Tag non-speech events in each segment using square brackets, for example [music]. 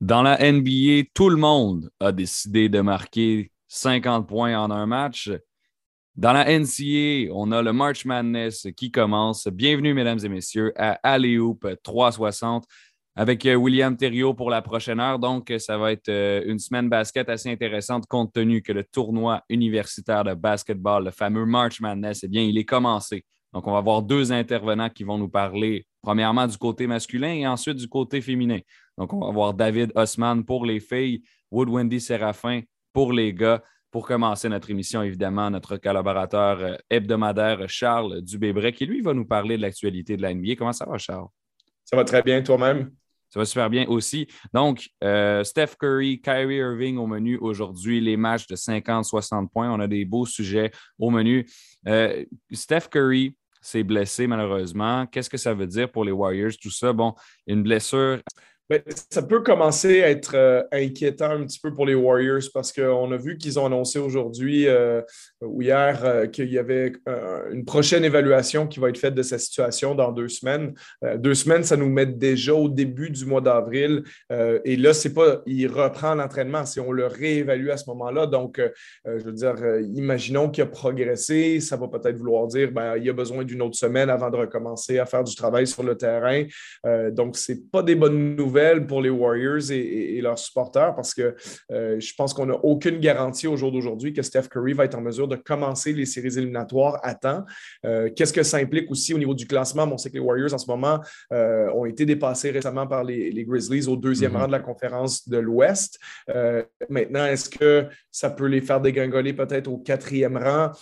Dans la NBA, tout le monde a décidé de marquer 50 points en un match. Dans la NCA, on a le March Madness qui commence. Bienvenue, mesdames et messieurs, à Alley-Hoop 360 avec euh, William Thériault pour la prochaine heure. Donc, ça va être euh, une semaine basket assez intéressante compte tenu que le tournoi universitaire de basketball, le fameux March Madness, eh bien, il est commencé. Donc, on va avoir deux intervenants qui vont nous parler, premièrement, du côté masculin et ensuite du côté féminin. Donc, on va avoir David Osman pour les filles, Wood Wendy Séraphin pour les gars. Pour commencer notre émission, évidemment, notre collaborateur euh, hebdomadaire Charles Dubébrec, qui lui va nous parler de l'actualité de la NBA. Comment ça va, Charles? Ça va très bien, toi-même? Ça va super bien aussi. Donc, euh, Steph Curry, Kyrie Irving au menu aujourd'hui, les matchs de 50-60 points. On a des beaux sujets au menu. Euh, Steph Curry s'est blessé malheureusement. Qu'est-ce que ça veut dire pour les Warriors, tout ça? Bon, une blessure ben, ça peut commencer à être euh, inquiétant un petit peu pour les Warriors parce qu'on a vu qu'ils ont annoncé aujourd'hui euh, ou hier euh, qu'il y avait une prochaine évaluation qui va être faite de cette situation dans deux semaines. deux semaines, ça nous met déjà au début du mois d'avril. et là, c'est pas, il reprend l'entraînement, si on le réévalue à ce moment-là. Donc, je veux dire, imaginons qu'il a progressé, ça va peut-être vouloir dire ben, il a besoin d'une autre semaine avant de recommencer à faire du travail sur le terrain. donc, c'est pas des bonnes nouvelles pour les Warriors et, leurs supporters parce que euh, je pense qu'on n'a aucune garantie au jour d'aujourd'hui que Steph Curry va être en mesure de commencer les séries éliminatoires à temps. Euh, qu'est-ce que ça implique aussi au niveau du classement? on sait que les Warriors en ce moment euh, ont été dépassés récemment par les, Grizzlies au deuxième mm-hmm. rang de la conférence de l'Ouest. maintenant, est-ce que ça peut les faire dégringoler peut-être au quatrième rang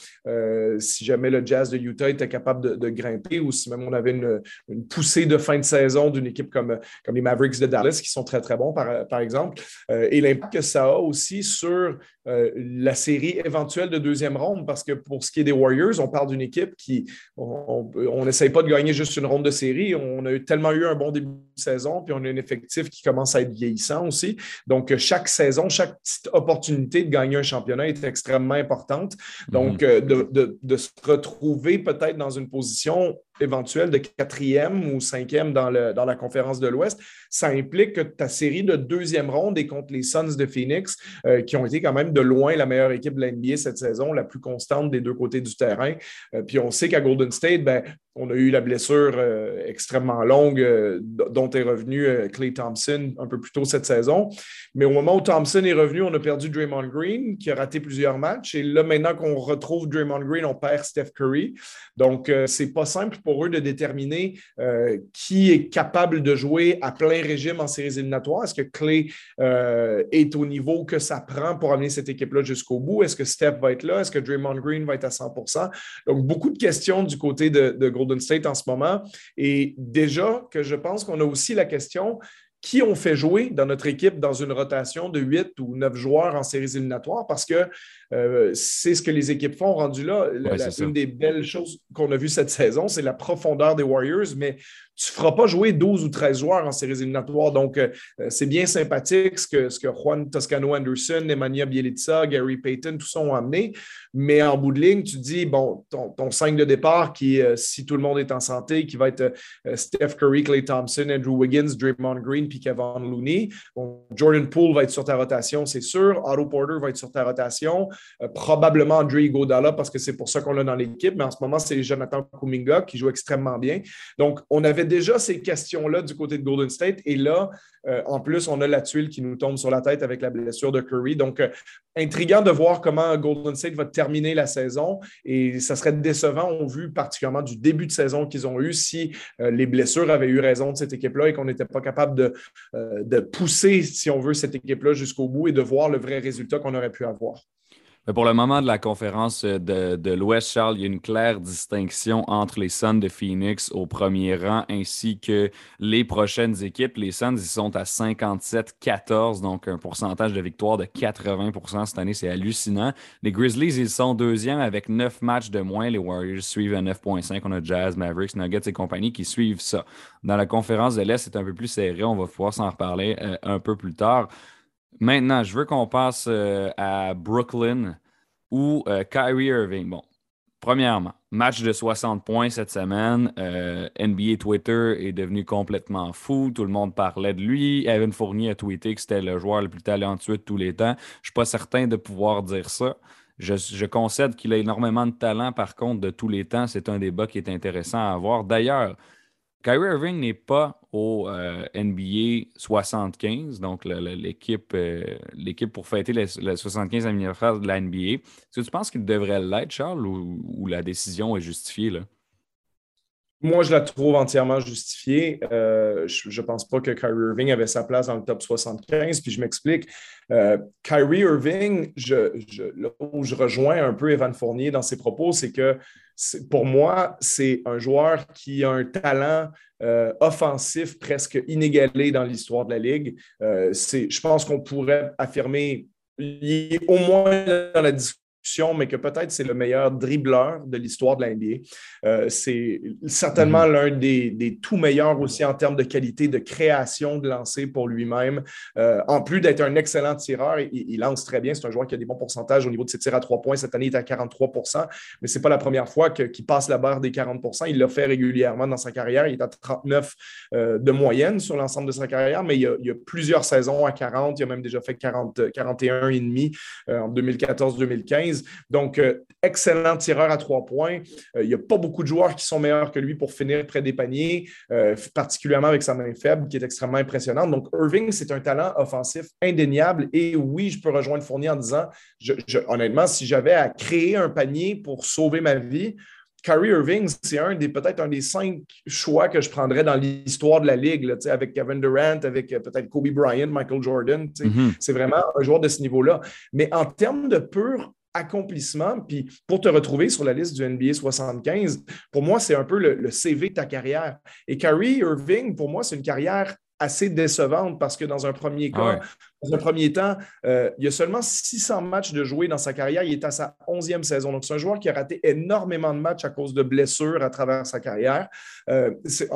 si jamais le Jazz de Utah était capable de, grimper ou si même on avait une, une poussée de fin de saison d'une équipe comme, comme les Mavericks de Dallas qui sont très, très bons, par, par exemple, euh, et l'impact que ça a aussi sur euh, la série éventuelle de deuxième ronde, parce que pour ce qui est des Warriors, on parle d'une équipe qui, on n'essaye pas de gagner juste une ronde de série, on a tellement eu un bon début de saison, puis on a un effectif qui commence à être vieillissant aussi. Donc, chaque saison, chaque petite opportunité de gagner un championnat est extrêmement importante. Donc, mm-hmm. euh, de, de se retrouver peut-être dans une position éventuelle de quatrième ou cinquième dans, le, dans la conférence de l'Ouest, ça implique que ta série de deuxième ronde est contre les Suns de Phoenix, euh, qui ont été quand même de loin la meilleure équipe de l'NBA cette saison, la plus constante des deux côtés du terrain. Euh, puis on sait qu'à Golden State, ben, on a eu la blessure euh, extrêmement longue dont est revenu Clay Thompson un peu plus tôt cette saison. Mais au moment où Thompson est revenu, on a perdu Draymond Green, qui a raté plusieurs matchs. Et là, maintenant qu'on retrouve Draymond Green, on perd Steph Curry. Donc, c'est pas simple pour eux de déterminer qui est capable de jouer à plein régime en séries éliminatoires. Est-ce que Clay est au niveau que ça prend pour amener cette équipe-là jusqu'au bout? Est-ce que Steph va être là? Est-ce que Draymond Green va être à 100% Donc, beaucoup de questions du côté de, de Golden State en ce moment. Et déjà que je pense qu'on a aussi la question qui on fait jouer dans notre équipe dans une rotation de 8 ou 9 joueurs en séries éliminatoires parce que euh, c'est ce que les équipes font rendu là. une des belles choses qu'on a vues cette saison, c'est la profondeur des Warriors, mais tu ne feras pas jouer 12 ou 13 joueurs en séries éliminatoires. Donc, euh, euh, c'est bien sympathique ce que, ce que Juan Toscano Anderson, Nemanja Bielica, Gary Payton, tout ça ont amené. Mais en bout de ligne, tu dis, bon, ton, ton 5 de départ, qui, euh, si tout le monde est en santé, qui va être Steph Curry, Clay Thompson, Andrew Wiggins, Draymond Green, puis Kevin Looney. Jordan Poole va être sur ta rotation, c'est sûr. Otto Porter va être sur ta rotation. probablement Andre Godala, parce que c'est pour ça qu'on l'a dans l'équipe. Mais en ce moment, c'est Jonathan Kuminga qui joue extrêmement bien. Donc, on avait déjà ces questions-là du côté de Golden State. Et là, euh, en plus, on a la tuile qui nous tombe sur la tête avec la blessure de Curry. Donc, euh, intriguant de voir comment Golden State va terminer la saison. Et ça serait décevant, on vu particulièrement du début de saison qu'ils ont eu, si euh, les blessures avaient eu raison de cette équipe-là et qu'on n'était pas capable de, de pousser, si on veut, cette équipe-là jusqu'au bout et de voir le vrai résultat qu'on aurait pu avoir. Pour le moment de la conférence euh, de, l'Ouest, Charles, il y a une claire distinction entre les Suns de Phoenix au premier rang ainsi que les prochaines équipes. Les Suns, ils sont à 57-14, donc un pourcentage de victoire de 80% cette année. C'est hallucinant. Les Grizzlies, ils sont deuxièmes avec 9 matchs de moins. Les Warriors suivent à 9,5. On a Jazz, Mavericks, Nuggets et compagnie qui suivent ça. Dans la conférence de l'Est, c'est un peu plus serré. On va pouvoir s'en reparler euh, un peu plus tard. Maintenant, je veux qu'on passe euh, à Brooklyn ou euh, Kyrie Irving. Bon, Premièrement, match de 60 points cette semaine. Euh, NBA Twitter est devenu complètement fou. Tout le monde parlait de lui. Evan Fournier a tweeté que c'était le joueur le plus talentueux de tous les temps. Je ne suis pas certain de pouvoir dire ça. Je, concède qu'il a énormément de talent, par contre, de tous les temps. C'est un débat qui est intéressant à avoir. D'ailleurs, Kyrie Irving n'est pas au euh, NBA 75, donc l'équipe euh, l'équipe pour fêter le, 75e anniversaire de la NBA. Est-ce que tu penses qu'il devrait l'être, Charles, ou, la décision est justifiée? Là? Moi, je la trouve entièrement justifiée. Euh, je ne pense pas que Kyrie Irving avait sa place dans le top 75. Puis je m'explique. Kyrie Irving, là où je rejoins un peu Evan Fournier dans ses propos, c'est que pour moi, c'est un joueur qui a un talent euh, offensif presque inégalé dans l'histoire de la Ligue. Euh, je pense qu'on pourrait affirmer, au moins dans la discussion, mais que peut-être c'est le meilleur dribbleur de l'histoire de la NBA. Euh, c'est certainement mhm. l'un des, tout meilleurs aussi en termes de qualité de création de lancer pour lui-même. Euh, en plus d'être un excellent tireur, il, lance très bien. C'est un joueur qui a des bons pourcentages au niveau de ses tirs à trois points. Cette année, il est à 43% mais ce n'est pas la première fois qu'il passe la barre des 40% Il l'a fait régulièrement dans sa carrière. Il est à 39 euh, de moyenne sur l'ensemble de sa carrière, mais il y, a, il y, a, plusieurs saisons à 40. Il a même déjà fait 40, 41,5 en 2014-2015. Donc, euh, excellent tireur à trois points. Euh, il n'y a pas beaucoup de joueurs qui sont meilleurs que lui pour finir près des paniers, euh, particulièrement avec sa main faible qui est extrêmement impressionnante. Donc, Irving, c'est un talent offensif indéniable. Et oui, je peux rejoindre Fournier en disant, honnêtement, si j'avais à créer un panier pour sauver ma vie, Kyrie Irving, c'est un des peut-être un des cinq choix que je prendrais dans l'histoire de la Ligue, avec Kevin Durant, avec peut-être Kobe Bryant, Michael Jordan. Mm-hmm. C'est vraiment un joueur de ce niveau-là. Mais en termes de pur accomplissement. Puis pour te retrouver sur la liste du NBA 75, pour moi, c'est un peu le, CV de ta carrière. Et Kyrie Irving, pour moi, c'est une carrière assez décevante parce que dans un premier cas, ah dans un premier temps, euh, il y a seulement 600 matchs de jouer dans sa carrière. Il est à sa 11e saison. Donc, c'est un joueur qui a raté énormément de matchs à cause de blessures à travers sa carrière, euh,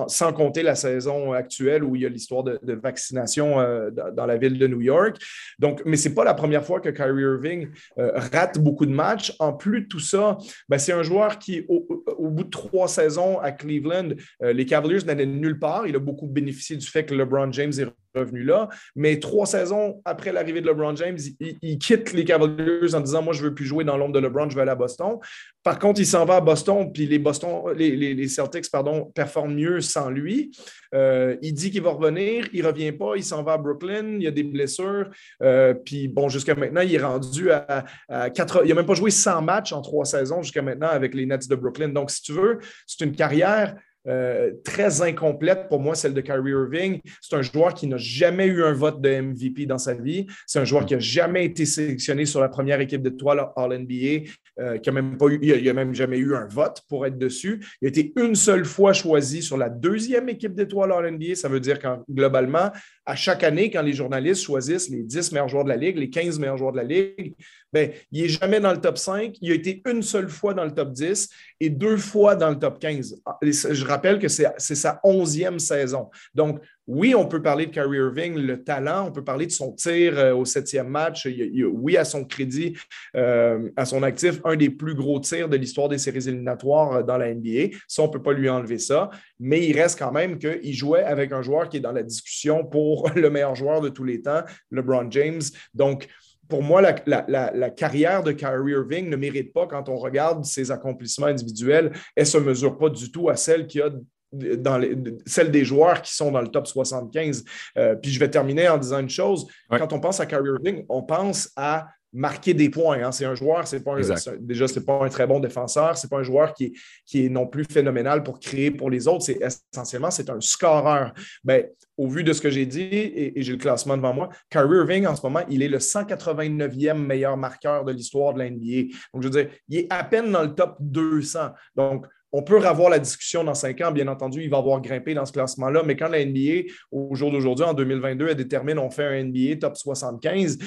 sans compter la saison actuelle où il y a l'histoire de, vaccination euh, dans la ville de New York. Donc, mais ce n'est pas la première fois que Kyrie Irving rate beaucoup de matchs. En plus de tout ça, ben, c'est un joueur qui, au, bout de trois saisons à Cleveland, les Cavaliers n'allaient nulle part. Il a beaucoup bénéficié du fait que LeBron James est revenu là. Mais trois saisons après l'arrivée de LeBron James, il, quitte les Cavaliers en disant Moi, je ne veux plus jouer dans l'ombre de LeBron, je vais aller à Boston. Par contre, il s'en va à Boston, puis les, Boston, les, Celtics pardon, performent mieux sans lui. Euh, il dit qu'il va revenir, il ne revient pas, il s'en va à Brooklyn, il y a des blessures. Euh, puis bon, jusqu'à maintenant, il est rendu à, à Il n'a même pas joué 100 matchs en trois saisons jusqu'à maintenant avec les Nets de Brooklyn. Donc, si tu veux, c'est une carrière euh, très incomplète pour moi, celle de Kyrie Irving. C'est un joueur qui n'a jamais eu un vote de MVP dans sa vie. C'est un joueur qui n'a jamais été sélectionné sur la première équipe d'étoiles All-NBA, euh, qui a même pas eu, il n'a même jamais eu un vote pour être dessus. Il a été une seule fois choisi sur la deuxième équipe d'étoiles All-NBA. Ça veut dire qu'en globalement, à chaque année, quand les journalistes choisissent les 10 meilleurs joueurs de la Ligue, les 15 meilleurs joueurs de la Ligue, ben, il n'est jamais dans le top 5. Il a été une seule fois dans le top 10 et deux fois dans le top 15. Ah, je rappelle que c'est sa onzième saison. Donc, oui, on peut parler de Kyrie Irving, le talent, on peut parler de son tir euh, au septième match. oui, à son crédit, euh, à son actif, un des plus gros tirs de l'histoire des séries éliminatoires euh, dans la NBA. Ça, on ne peut pas lui enlever ça. Mais il reste quand même qu'il jouait avec un joueur qui est dans la discussion pour [laughs] le meilleur joueur de tous les temps, LeBron James. Donc, pour moi, la, carrière de Kyrie Irving ne mérite pas, quand on regarde ses accomplissements individuels, elle ne se mesure pas du tout à celle qui a dans celle des joueurs qui sont dans le top 75. Euh, puis je vais terminer en disant une chose. Quand on pense à Kyrie Irving, on pense à marquer des points. Hein. C'est un joueur, c'est pas déjà, ce n'est pas un très bon défenseur, c'est pas un joueur qui est, qui est non plus phénoménal pour créer pour les autres. C'est essentiellement, c'est un scoreur. Ben, au vu de ce que j'ai dit, et, j'ai le classement devant moi, Kyrie Irving, en ce moment, il est le 189e meilleur marqueur de l'histoire de l'NBA. Donc, je veux dire, il est à peine dans le top 200. Donc, on peut revoir la discussion dans cinq ans. Bien entendu, il va avoir grimpé dans ce classement-là. Mais quand la NBA, au jour d'aujourd'hui, en 2022, elle détermine on fait un NBA top 75,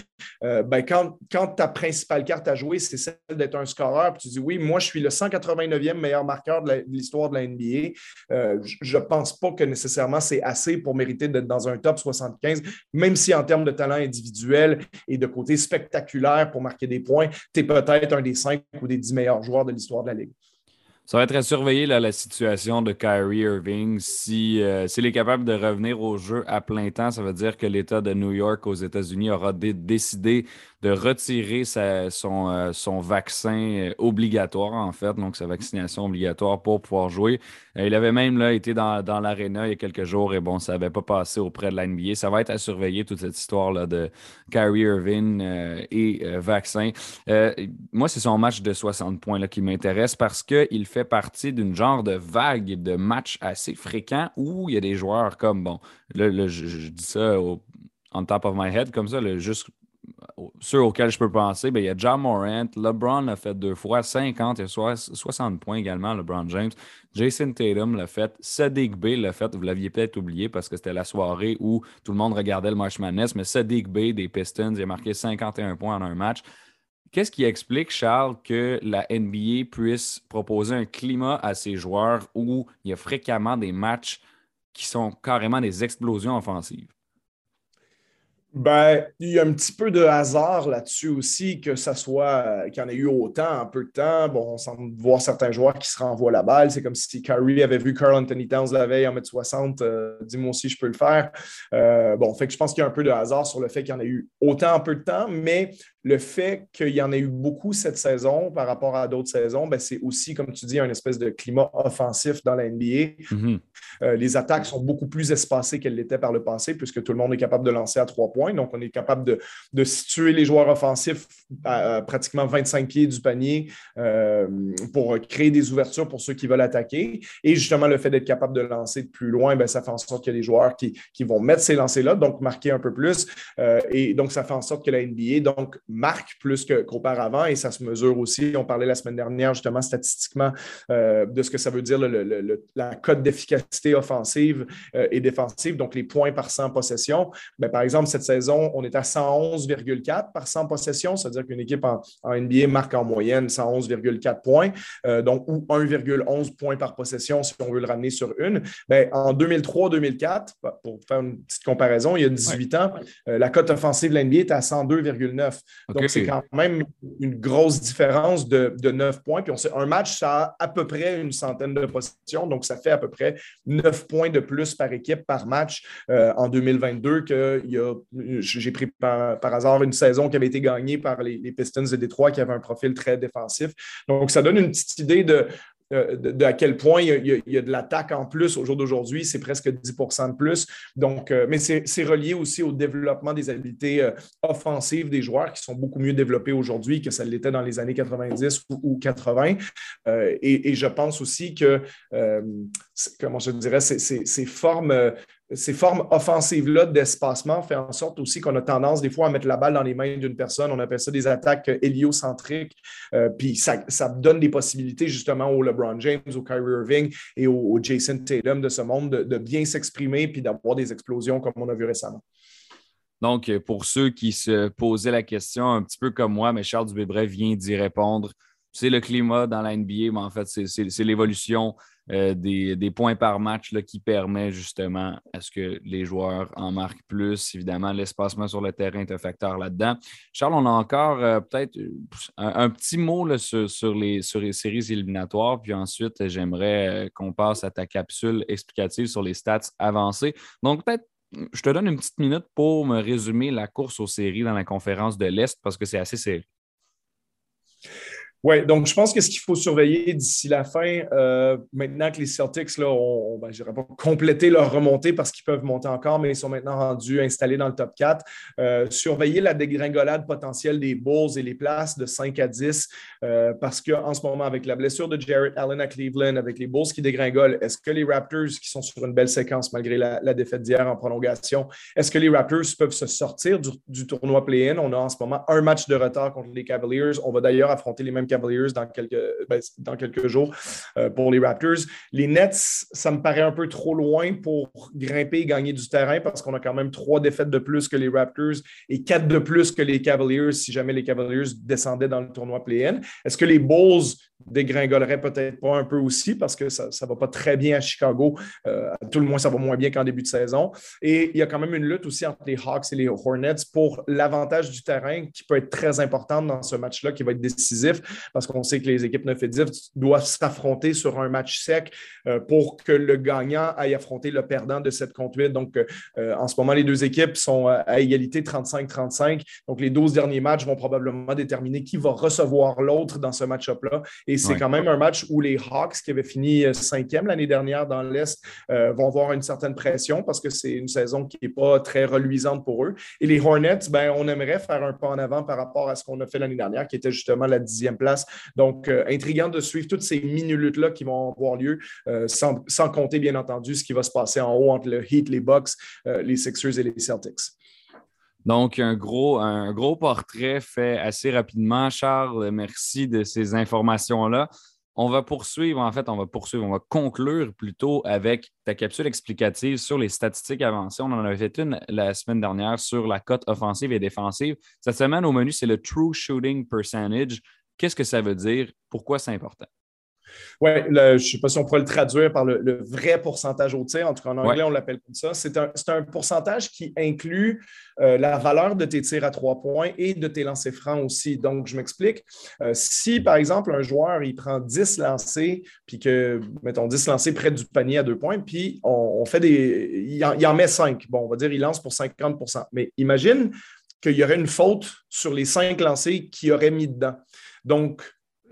euh, ben quand, ta principale carte à jouer, c'est celle d'être un scoreur, puis tu dis oui, moi, je suis le 189e meilleur marqueur de l'histoire de la NBA, euh, je ne pense pas que nécessairement c'est assez pour mériter d'être dans un top 75, même si en termes de talent individuel et de côté spectaculaire pour marquer des points, tu es peut-être un des cinq ou des dix meilleurs joueurs de l'histoire de la Ligue. Ça va être à surveiller la situation de Kyrie Irving. Si, euh, s'il est capable de revenir au jeu à plein temps, ça veut dire que l'État de New York aux États-Unis aura décidé de retirer son, euh, son, vaccin euh, obligatoire, en fait, donc sa vaccination obligatoire pour pouvoir jouer. il avait même là, été dans, dans l'aréna il y a quelques jours et bon, ça n'avait pas passé auprès de la NBA. Ça va être à surveiller toute cette histoire-là de Kyrie Irving et vaccin. moi, c'est son match de 60 points là, qui m'intéresse parce qu'il fait partie d'une genre de vague de matchs assez fréquents où il y a des joueurs comme, bon, là, je, dis ça au, on top of my head, comme ça, juste ceux auxquels je peux penser, ben, il y a John Morant, LeBron l'a fait deux fois, 50 et 60 points également, LeBron James. Jason Tatum l'a fait, Sadiq Bey l'a fait, vous l'aviez peut-être oublié parce que c'était la soirée où tout le monde regardait le March Madness, mais Sadiq Bey des Pistons, il a marqué 51 points en un match. Qu'est-ce qui explique, Charles, que la NBA puisse proposer un climat à ses joueurs où il y a fréquemment des matchs qui sont carrément des explosions offensives? Ben, il y a un petit peu de hasard là-dessus aussi, que ça soit euh, qu'il y en ait eu autant en peu de temps. Bon, on semble voir certains joueurs qui se renvoient la balle. C'est comme si Curry avait vu Carl Anthony Towns la veille en mètre 60. Euh, dis-moi aussi, je peux le faire. Euh, bon, fait que je pense qu'il y a un peu de hasard sur le fait qu'il y en ait eu autant en peu de temps, mais le fait qu'il y en ait eu beaucoup cette saison par rapport à d'autres saisons, ben, c'est aussi, comme tu dis, un espèce de climat offensif dans la NBA. Mm-hmm. Euh, les attaques sont beaucoup plus espacées qu'elles l'étaient par le passé, puisque tout le monde est capable de lancer à trois points. Donc, on est capable de, situer les joueurs offensifs à, pratiquement 25 pieds du panier euh, pour créer des ouvertures pour ceux qui veulent attaquer. Et justement, le fait d'être capable de lancer de plus loin, ben, ça fait en sorte qu'il y a des joueurs qui, vont mettre ces lancers-là, donc marquer un peu plus. Euh, et donc, ça fait en sorte que la NBA, donc, marque plus qu'auparavant et ça se mesure aussi. On parlait la semaine dernière justement statistiquement euh, de ce que ça veut dire la cote d'efficacité offensive euh, et défensive, donc les points par 100 possessions. Ben, par exemple, cette saison, on est à 111,4 par 100 possessions, c'est-à-dire qu'une équipe en, NBA marque en moyenne 111,4 points, euh, donc ou 1,11 points par possession si on veut le ramener sur une. Ben, en 2003-2004, pour faire une petite comparaison, il y a 18 ans, la cote offensive de l'NBA était à 102,9. Donc, c'est quand même une grosse différence de, de 9 points. Puis, on sait, un match, ça a à peu près une centaine de possessions. Donc, ça fait à peu près 9 points de plus par équipe par match euh, en 2022 que j'ai pris par, hasard une saison qui avait été gagnée par les, les Pistons de Détroit qui avait un profil très défensif. Donc, ça donne une petite idée de, euh, de, à quel point il y a, de l'attaque en plus au jour d'aujourd'hui. C'est presque 10 de plus. Donc, euh, mais c'est relié aussi au développement des habiletés euh, offensives des joueurs qui sont beaucoup mieux développées aujourd'hui que ça l'était dans les années 90 ou, 80. Et, et, je pense aussi que, comment je dirais, ces formes ces formes offensives-là d'espacement font en sorte aussi qu'on a tendance des fois à mettre la balle dans les mains d'une personne. On appelle ça des attaques héliocentriques. Euh, puis ça, donne des possibilités justement au LeBron James, au Kyrie Irving et au, Jason Tatum de ce monde de, bien s'exprimer puis d'avoir des explosions comme on a vu récemment. Donc, pour ceux qui se posaient la question un petit peu comme moi, mais Charles Dubébret vient d'y répondre. C'est le climat dans la NBA, mais en fait, c'est l'évolution euh, des, points par match là, qui permet justement à ce que les joueurs en marquent plus. Évidemment, l'espacement sur le terrain est un facteur là-dedans. Charles, on a encore euh, peut-être un, petit mot sur, les, séries éliminatoires, puis ensuite, j'aimerais euh, qu'on passe à ta capsule explicative sur les stats avancées. Donc, peut-être je te donne une petite minute pour me résumer la course aux séries dans la conférence de l'Est parce que c'est assez serré. Oui, donc je pense que ce qu'il faut surveiller d'ici la fin, euh, maintenant que les Celtics là, ont, ben, pas complété leur remontée parce qu'ils peuvent monter encore, mais ils sont maintenant rendus installés dans le top 4, euh, surveiller la dégringolade potentielle des Bulls et les places de 5 à 10 euh, parce qu'en ce moment, avec la blessure de Jarrett Allen à Cleveland, avec les Bulls qui dégringolent, est-ce que les Raptors, qui sont sur une belle séquence malgré la, défaite d'hier en prolongation, est-ce que les Raptors peuvent se sortir du, du tournoi play-in? On a en ce moment un match de retard contre les Cavaliers. On va d'ailleurs affronter les mêmes Cavaliers dans quelques, ben, jours euh, pour les Raptors. Les Nets, ça me paraît un peu trop loin pour grimper et gagner du terrain parce qu'on a quand même trois défaites de plus que les Raptors et quatre de plus que les Cavaliers si jamais les Cavaliers descendaient dans le tournoi play-in. Est-ce que les Bulls dégringolerait peut-être pas un peu aussi parce que ça ne va pas très bien à Chicago. Euh, tout le moins, ça va moins bien qu'en début de saison. Et il y a quand même une lutte aussi entre les Hawks et les Hornets pour l'avantage du terrain qui peut être très importante dans ce match-là, qui va être décisif parce qu'on sait que les équipes 9 et 10 doivent s'affronter sur un match sec euh, pour que le gagnant aille affronter le perdant de cette conduite. Donc, euh, en ce moment, les deux équipes sont à égalité 35-35. Donc, les 12 derniers matchs vont probablement déterminer qui va recevoir l'autre dans ce match-up-là. C'est quand même un match où les Hawks, qui avaient fini euh, cinquième l'année dernière dans l'Est, euh, vont avoir une certaine pression parce que c'est une saison qui n'est pas très reluisante pour eux. Et les Hornets, ben, on aimerait faire un pas en avant par rapport à ce qu'on a fait l'année dernière, qui était justement la dixième place. Donc, euh, intriguant de suivre toutes ces mini-luttes-là qui vont avoir lieu, sans, sans, compter, bien entendu, ce qui va se passer en haut entre le Heat, les Bucks, les Sixers et les Celtics. Donc, un gros, portrait fait assez rapidement. Charles, merci de ces informations-là. On va poursuivre, en fait, on va poursuivre, on va conclure plutôt avec ta capsule explicative sur les statistiques avancées. On en avait fait une la semaine dernière sur la cote offensive et défensive. Cette semaine, au menu, c'est le True Shooting Percentage. Qu'est-ce que ça veut dire? Pourquoi c'est important? Oui, je ne sais pas si on pourrait le traduire par le, vrai pourcentage au tir. En tout cas, en anglais, on l'appelle comme ça. C'est un, pourcentage qui inclut euh, la valeur de tes tirs à trois points et de tes lancers francs aussi. Donc, je m'explique. Euh, si, par exemple, un joueur, il prend 10 lancers, puis que, mettons, 10 lancers près du panier à deux points, puis on, fait des. Il en, il en met 5. Bon, on va dire, il lance pour 50% Mais imagine qu'il y aurait une faute sur les cinq lancers qu'il aurait mis dedans. Donc,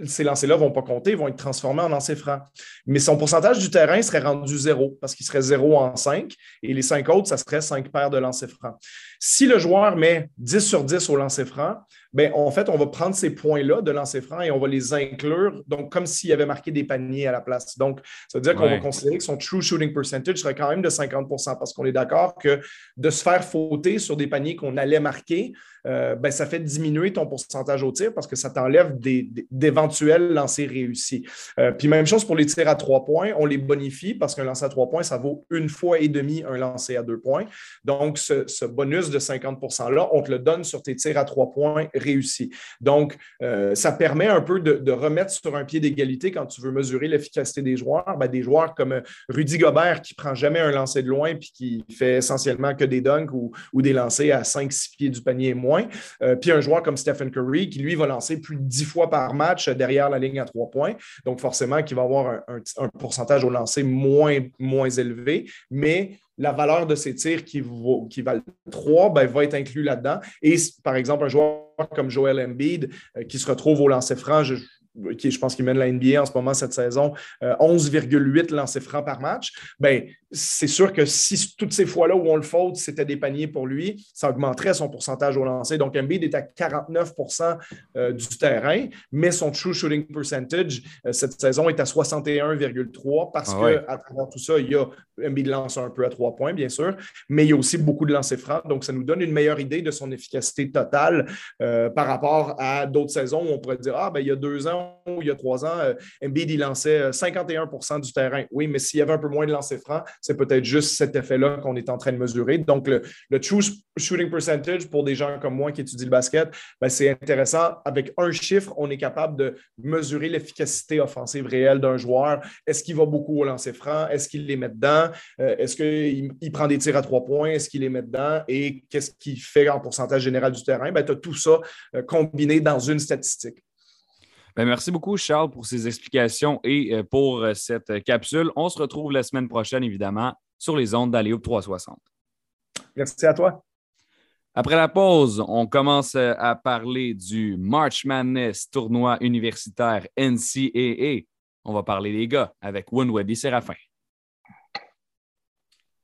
ces lancers-là ne vont pas compter, ils vont être transformés en lancers francs. Mais son pourcentage du terrain serait rendu zéro parce qu'il serait zéro en cinq et les cinq autres, ça serait cinq paires de lancers francs. Si le joueur met 10 sur 10 au lancer franc, ben, en fait, on va prendre ces points-là de lancer franc et on va les inclure, donc comme s'il avait marqué des paniers à la place. Donc, ça veut dire qu'on va considérer que son true shooting percentage serait quand même de 50% parce qu'on est d'accord que de se faire fauter sur des paniers qu'on allait marquer, euh, ben, ça fait diminuer ton pourcentage au tir parce que ça t'enlève d'éventuels lancers réussis. Euh, puis même chose pour les tirs à trois points, on les bonifie parce qu'un lancer à trois points, ça vaut une fois et demi un lancer à deux points. Donc, ce, bonus de 50 %-là, on te le donne sur tes tirs à trois points réussis. Donc, euh, ça permet un peu de, remettre sur un pied d'égalité quand tu veux mesurer l'efficacité des joueurs. Ben, des joueurs comme Rudy Gobert qui prend jamais un lancer de loin puis qui fait essentiellement que des dunks ou, des lancers à 5-6 pieds du panier et moins euh, puis un joueur comme Stephen Curry, qui lui va lancer plus de 10 fois par match derrière la ligne à trois points. Donc, forcément, qui va avoir un, pourcentage au lancer moins, moins élevé. Mais la valeur de ses tirs qui, qui valent 3 ben, va être inclus là-dedans. Et par exemple, un joueur comme Joel Embiid euh, qui se retrouve au lancer franc, qui, je pense qu'il mène la NBA en ce moment cette saison, 11,8 euh, lancers francs par match, ben, c'est sûr que si toutes ces fois-là où on le faute, c'était des paniers pour lui, ça augmenterait son pourcentage au lancer. Donc, Embiid est à 49% euh, du terrain, mais son true shooting percentage euh, cette saison est à 61,3 parce ah qu'à travers tout ça, il y a Embiid lance un peu à trois points, bien sûr, mais il y a aussi beaucoup de lancers francs. Donc, ça nous donne une meilleure idée de son efficacité totale par rapport à d'autres saisons où on pourrait dire Ah, ben, il y a deux ans, il y a trois ans, euh, Embiid, il lançait 51% euh, du terrain. Oui, mais s'il y avait un peu moins de lancers francs, c'est peut-être juste cet effet-là qu'on est en train de mesurer. Donc, le, true shooting percentage pour des gens comme moi qui étudient le basket, ben, c'est intéressant. Avec un chiffre, on est capable de mesurer l'efficacité offensive réelle d'un joueur. Est-ce qu'il va beaucoup au lancer franc? Est-ce qu'il les met dedans? Euh, est-ce qu'il prend des tirs à trois points? Est-ce qu'il les met dedans? Et qu'est-ce qu'il fait en pourcentage général du terrain? Ben, tu as tout ça combiné dans une statistique. Ben, merci beaucoup, Charles, pour ces explications et euh, pour euh, cette capsule. On se retrouve la semaine prochaine, évidemment, sur les ondes d'Aléo 360. Merci à toi. Après la pause, on commence euh, à parler du March Madness tournoi universitaire NCAA. On va parler des gars avec Winwedy Séraphin.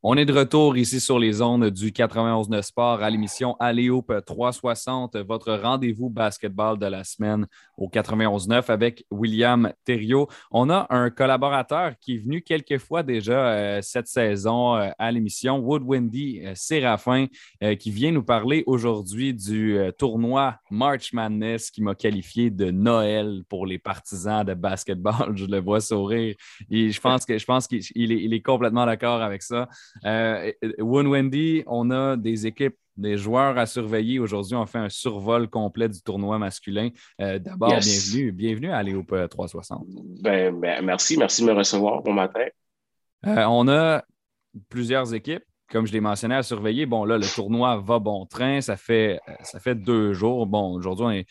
On est de retour ici sur les ondes du 91.9 Sport à l'émission Aléop 360, votre rendez-vous basketball de la semaine au 91.9 avec William Thériault. On a un collaborateur qui est venu quelques fois déjà euh, cette saison euh, à l'émission, Woodwindy euh, Séraphin, qui vient nous parler aujourd'hui du tournoi March Madness qui m'a qualifié de Noël pour les partisans de basketball. [laughs] Je le vois sourire et je pense que je pense qu'il est complètement d'accord avec ça. Euh, Wendy, on a des équipes des joueurs à surveiller. Aujourd'hui, on fait un survol complet du tournoi masculin. Euh, d'abord, bienvenue, bienvenue à Léop 360. Ben, ben, merci, merci de me recevoir bon matin. Euh, on a plusieurs équipes comme je l'ai mentionné, à surveiller. Bon, là, le tournoi va bon train. Ça fait, ça fait deux jours. Bon, aujourd'hui, on est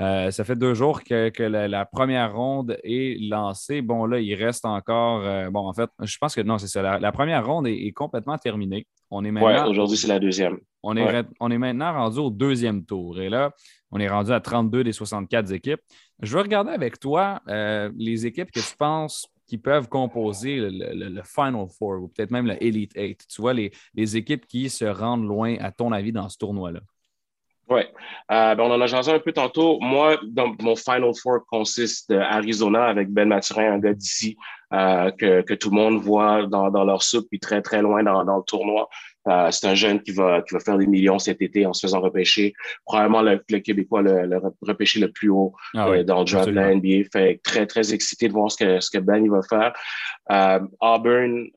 euh, ça fait deux jours que, la, première ronde est lancée. Bon, là, il reste encore. Euh, bon, en fait, je pense que non, c'est ça. La, première ronde est, complètement terminée. On est maintenant. aujourd'hui, c'est la deuxième. On est, on est maintenant rendu au deuxième tour. Et là, on est rendu à 32 des 64 équipes. Je veux regarder avec toi euh, les équipes que tu penses qui peuvent composer le, Final Four ou peut-être même le Elite Eight. Tu vois, les, les équipes qui se rendent loin, à ton avis, dans ce tournoi-là. Oui. Euh, ben on en a jasé un peu tantôt. Moi, mon Final Four consiste d'Arizona avec Ben Mathurin, un gars d'ici, euh, que, que, tout le monde voit dans, dans leur soupe, puis très, très loin dans, dans le tournoi. Euh, c'est un jeune qui va, qui va faire des millions cet été en se faisant repêcher. Probablement le, le Québécois le, le, repêcher le plus haut ah euh, dans le draft de la NBA. Fait très, très excité de voir ce que, ce que Ben il va faire. Euh, Auburn,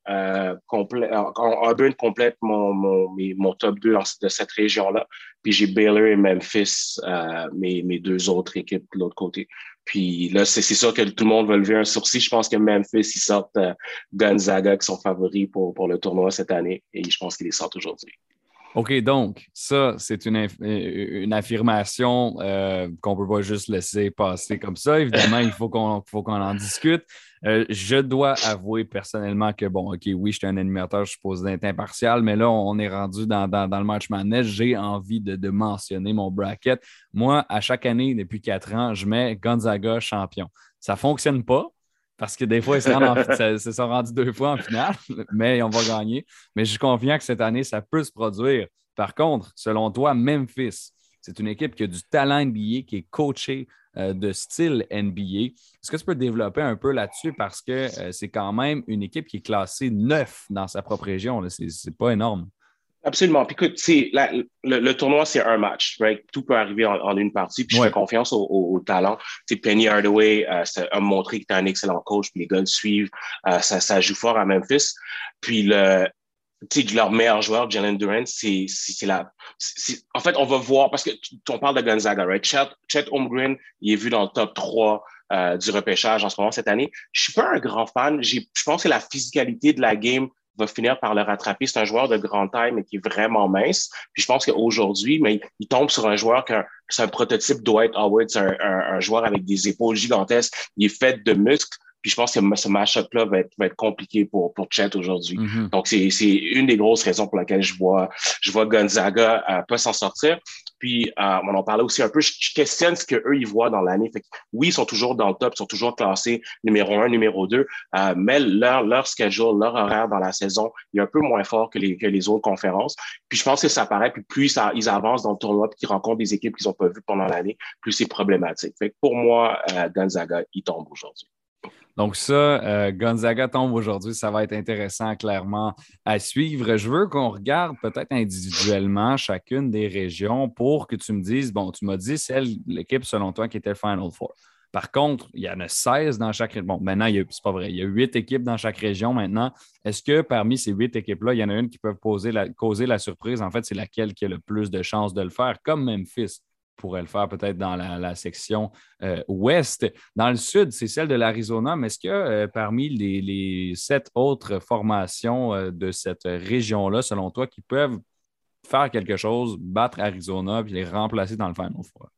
Auburn complète mon, mon, mon top 2 de cette région-là. Puis j'ai Baylor et Memphis, mes, mes deux autres équipes de l'autre côté. Puis là, c'est sûr que tout le monde va lever un sourcil. Je pense que Memphis, ils sortent euh, Gonzaga qui sont favoris pour, pour le tournoi cette année et je pense qu'ils les sortent aujourd'hui. OK, donc, ça, c'est une, euh, une, affirmation euh, qu'on ne peut pas juste laisser passer comme ça. Évidemment, il faut qu'on en discute. Euh, je dois avouer personnellement que, bon, OK, oui, je suis un animateur, je suppose d'être impartial, mais là, on est rendu dans, le match manège. J'ai envie de, mentionner mon bracket. Moi, à chaque année, depuis quatre ans, je mets Gonzaga champion. Ça ne fonctionne pas, parce que des fois, ils se, sont rendus deux fois en finale, mais on va gagner. Mais je suis confiant que cette année, ça peut se produire. Par contre, selon toi, Memphis, c'est une équipe qui a du talent NBA, qui est coachée euh, de style NBA. Est-ce que tu peux développer un peu là-dessus? Parce que euh, c'est quand même une équipe qui est classée neuf dans sa propre région. Ce n'est pas énorme. Absolument. Puis écoute, le, tournoi, c'est un match. Tout peut arriver en, une partie. Puis je fais confiance au, talent. Penny Hardaway euh, a montré qu'il était un excellent coach. Puis les gars le suivent. Euh, ça, ça joue fort à Memphis. Puis le, leur meilleur joueur, Jalen Durant, c'est la. En fait, on va voir, parce que on parle de Gonzaga, right? Chet, Chet Holmgren, il est vu dans le top 3 euh, du repêchage en ce moment cette année. Je suis pas un grand fan. Je pense que la physicalité de la game va finir par le rattraper. C'est un joueur de grande taille, mais qui est vraiment mince. Puis je pense qu'aujourd'hui, mais il tombe sur un joueur qui c'est un prototype Dwight Howard, c'est un, un, joueur avec des épaules gigantesques. Il est fait de muscles. Puis je pense que ce match-up-là va être, va être compliqué pour, pour Chet aujourd'hui. Mm-hmm. Donc, c'est une des grosses raisons pour laquelle je vois, je vois Gonzaga euh, pas s'en sortir. Puis, euh, on en parlait aussi un peu. Je, questionne ce qu'eux, ils voient dans l'année. Oui, ils sont toujours dans le top, ils sont toujours classés numéro un, numéro deux, euh, mais leur, leur schedule, leur horaire dans la saison est un peu moins fort que les, que les autres conférences. Puis, je pense que ça paraît, puis plus ça, ils avancent dans le tournoi, puis qu'ils rencontrent des équipes qu'ils n'ont pas vues pendant l'année, plus c'est problématique. Fait que pour moi, euh, Gonzaga, il tombe aujourd'hui. Donc, ça, euh, Gonzaga tombe aujourd'hui. Ça va être intéressant, clairement, à suivre. Je veux qu'on regarde peut-être individuellement chacune des régions pour que tu me dises bon, tu m'as dit celle, l'équipe, selon toi, qui était le Final Four. Par contre, il y en a 16 dans chaque région. Bon, maintenant, c'est pas vrai. Il y a 8 équipes dans chaque région maintenant. Est-ce que parmi ces 8 équipes-là, il y en a une qui peut causer la surprise? En fait, c'est laquelle qui a le plus de chances de le faire, comme Memphis pourrait le faire peut-être dans la, section euh, ouest. Dans le sud, c'est celle de l'Arizona, mais est-ce que euh, parmi les, sept autres formations euh, de cette région-là, selon toi, qui peuvent faire quelque chose, battre Arizona puis les remplacer dans le Final Four?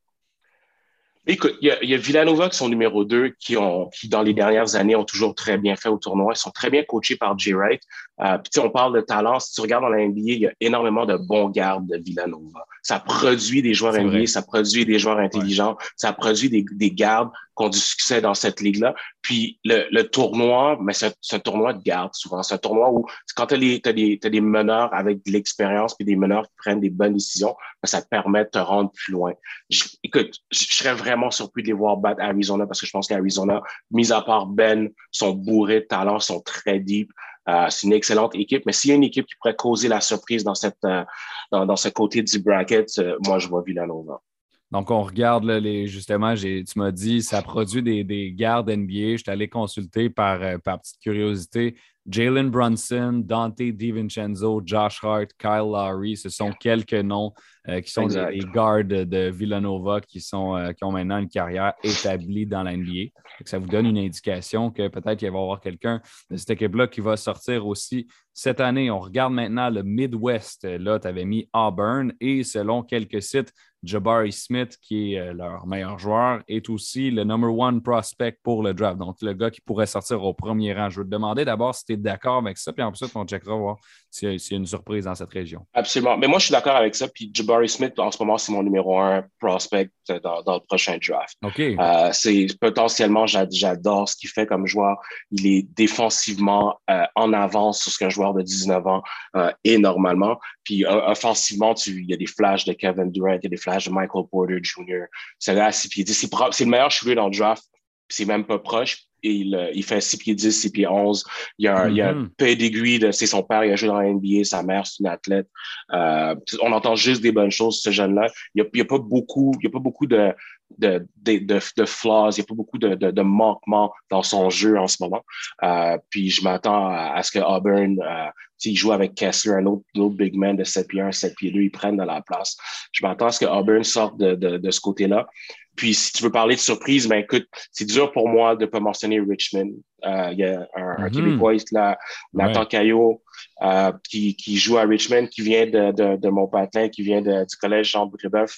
Écoute, il y, a, Villanova qui sont numéro 2, qui, ont, qui, dans les dernières années, ont toujours très bien fait au tournoi. Ils sont très bien coachés par Jay Wright. Euh, puis, on parle de talent. Si tu regardes dans la NBA, il y a énormément de bons gardes de Villanova. Ça produit des joueurs NBA, ça produit des joueurs intelligents, ça produit des, des gardes qui ont du succès dans cette ligue-là. Puis le, tournoi, mais c'est un tournoi de garde souvent. C'est un tournoi où quand tu as, as, des, des meneurs avec de l'expérience puis des meneurs qui prennent des bonnes décisions, ben, ça te permet de te rendre plus loin. écoute, je serais vraiment surpris de les voir battre Arizona parce que je pense qu'Arizona, mis à part Ben, sont bourrés de talent, sont très deep. Euh, c'est une excellente équipe, mais s'il y a une équipe qui pourrait causer la surprise dans, cette, euh, dans, dans, ce côté du bracket, euh, moi, je vois Villanova. Donc, on regarde les, justement, tu m'as dit, ça produit des, des gardes NBA. Je suis allé consulter par, euh, par petite curiosité. Jalen Brunson, Dante DiVincenzo, Josh Hart, Kyle Lowry, ce sont quelques noms euh, qui sont des, gardes de Villanova qui, sont, euh, qui ont maintenant une carrière établie dans la NBA. Ça vous donne une indication que peut-être qu'il va y avoir quelqu'un de cette équipe-là qui va sortir aussi cette année. On regarde maintenant le Midwest. Là, tu avais mis Auburn et selon quelques sites, Jabari Smith, qui est euh, leur meilleur joueur, est aussi le number one prospect pour le draft. Donc, le gars qui pourrait sortir au premier rang. Je veux te demander d'abord si tu es d'accord avec ça, puis ensuite, on checkera voir s'il y a une surprise dans cette région. Absolument. Mais moi, je suis d'accord avec ça. Puis Jabari Smith, en ce moment, c'est mon numéro un prospect dans, le prochain draft. OK. Euh, c'est potentiellement, j'adore ce qu'il fait comme joueur. Il est défensivement euh, en avance sur ce qu'un joueur de 19 ans est normalement. Puis offensivement, il y a des flashs de Kevin Durant, il y a des flashs de Michael Porter Jr. C'est là à 6 pieds 10. C'est le meilleur shooter dans le draft. C'est même pas proche. Et il, euh, il fait 6 pieds 10, 6 pieds 11. Il y a, il a un mm-hmm. pedigree de, c'est son père, il a joué dans la NBA, sa mère, c'est une athlète. Euh, on entend juste des bonnes choses, ce jeune-là. Il n'y a, a, pas beaucoup, il y a pas beaucoup de, de, de, de, flaws, il n'y a pas beaucoup de, de, manquements dans son jeu en ce moment. Euh, puis je m'attends à, ce que Auburn, euh, s'il joue avec Kessler, un autre, autre big man de 7 pieds 1, 7 pieds 2, ils prennent de la place. Je m'attends à ce que Auburn sorte de ce côté-là. Puis si tu veux parler de surprise, ben écoute, c'est dur pour moi de ne pas mentionner Richmond. Euh, il y a un, un. Québécois, là, Nathan ouais. Caillot, qui, qui, joue à Richmond, qui vient de, de, de Montpatin, qui vient de, du collège Jean Brébeuf,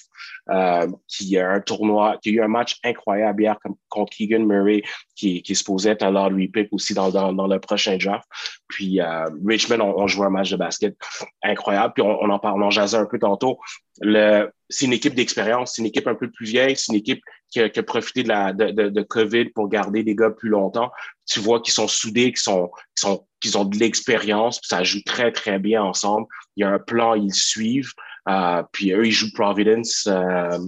euh, qui a un tournoi, qui a eu un match incroyable hier contre Keegan Murray, qui, qui est supposé être un Lord Pick aussi dans, dans, dans, le prochain draft. Puis euh, Richmond, on, on, joue un match de basket incroyable. Puis on, on en parle, on en jasait un peu tantôt. Le, c'est une équipe d'expérience, c'est une équipe un peu plus vieille, c'est une équipe a profité de la de, de, COVID pour garder des gars plus longtemps. Tu vois qu'ils sont soudés, qu'ils sont, qu'ils ont de l'expérience, ça joue très très bien ensemble. Il y a un plan, ils suivent. Euh, puis eux, ils jouent Providence euh,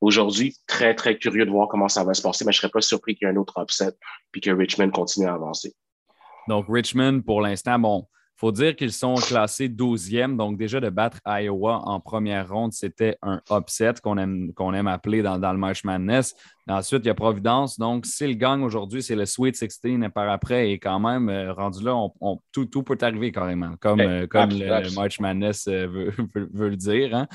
aujourd'hui. Très très curieux de voir comment ça va se passer, mais je serais pas surpris qu'il y ait un autre upset puis que Richmond continue à avancer. Donc Richmond, pour l'instant, bon, faut dire qu'ils sont classés 12e. Donc, déjà de battre Iowa en première ronde, c'était un upset qu'on aime, appeler dans, dans, le March Madness. Ensuite, il y a Providence. Donc, s'il gagne aujourd'hui, c'est le Sweet 16 et par après. Et quand même, euh, rendu là, on, tout, tout, peut arriver carrément, comme, euh, comme le, March Madness euh, [laughs] veut, veut, le dire. Hein?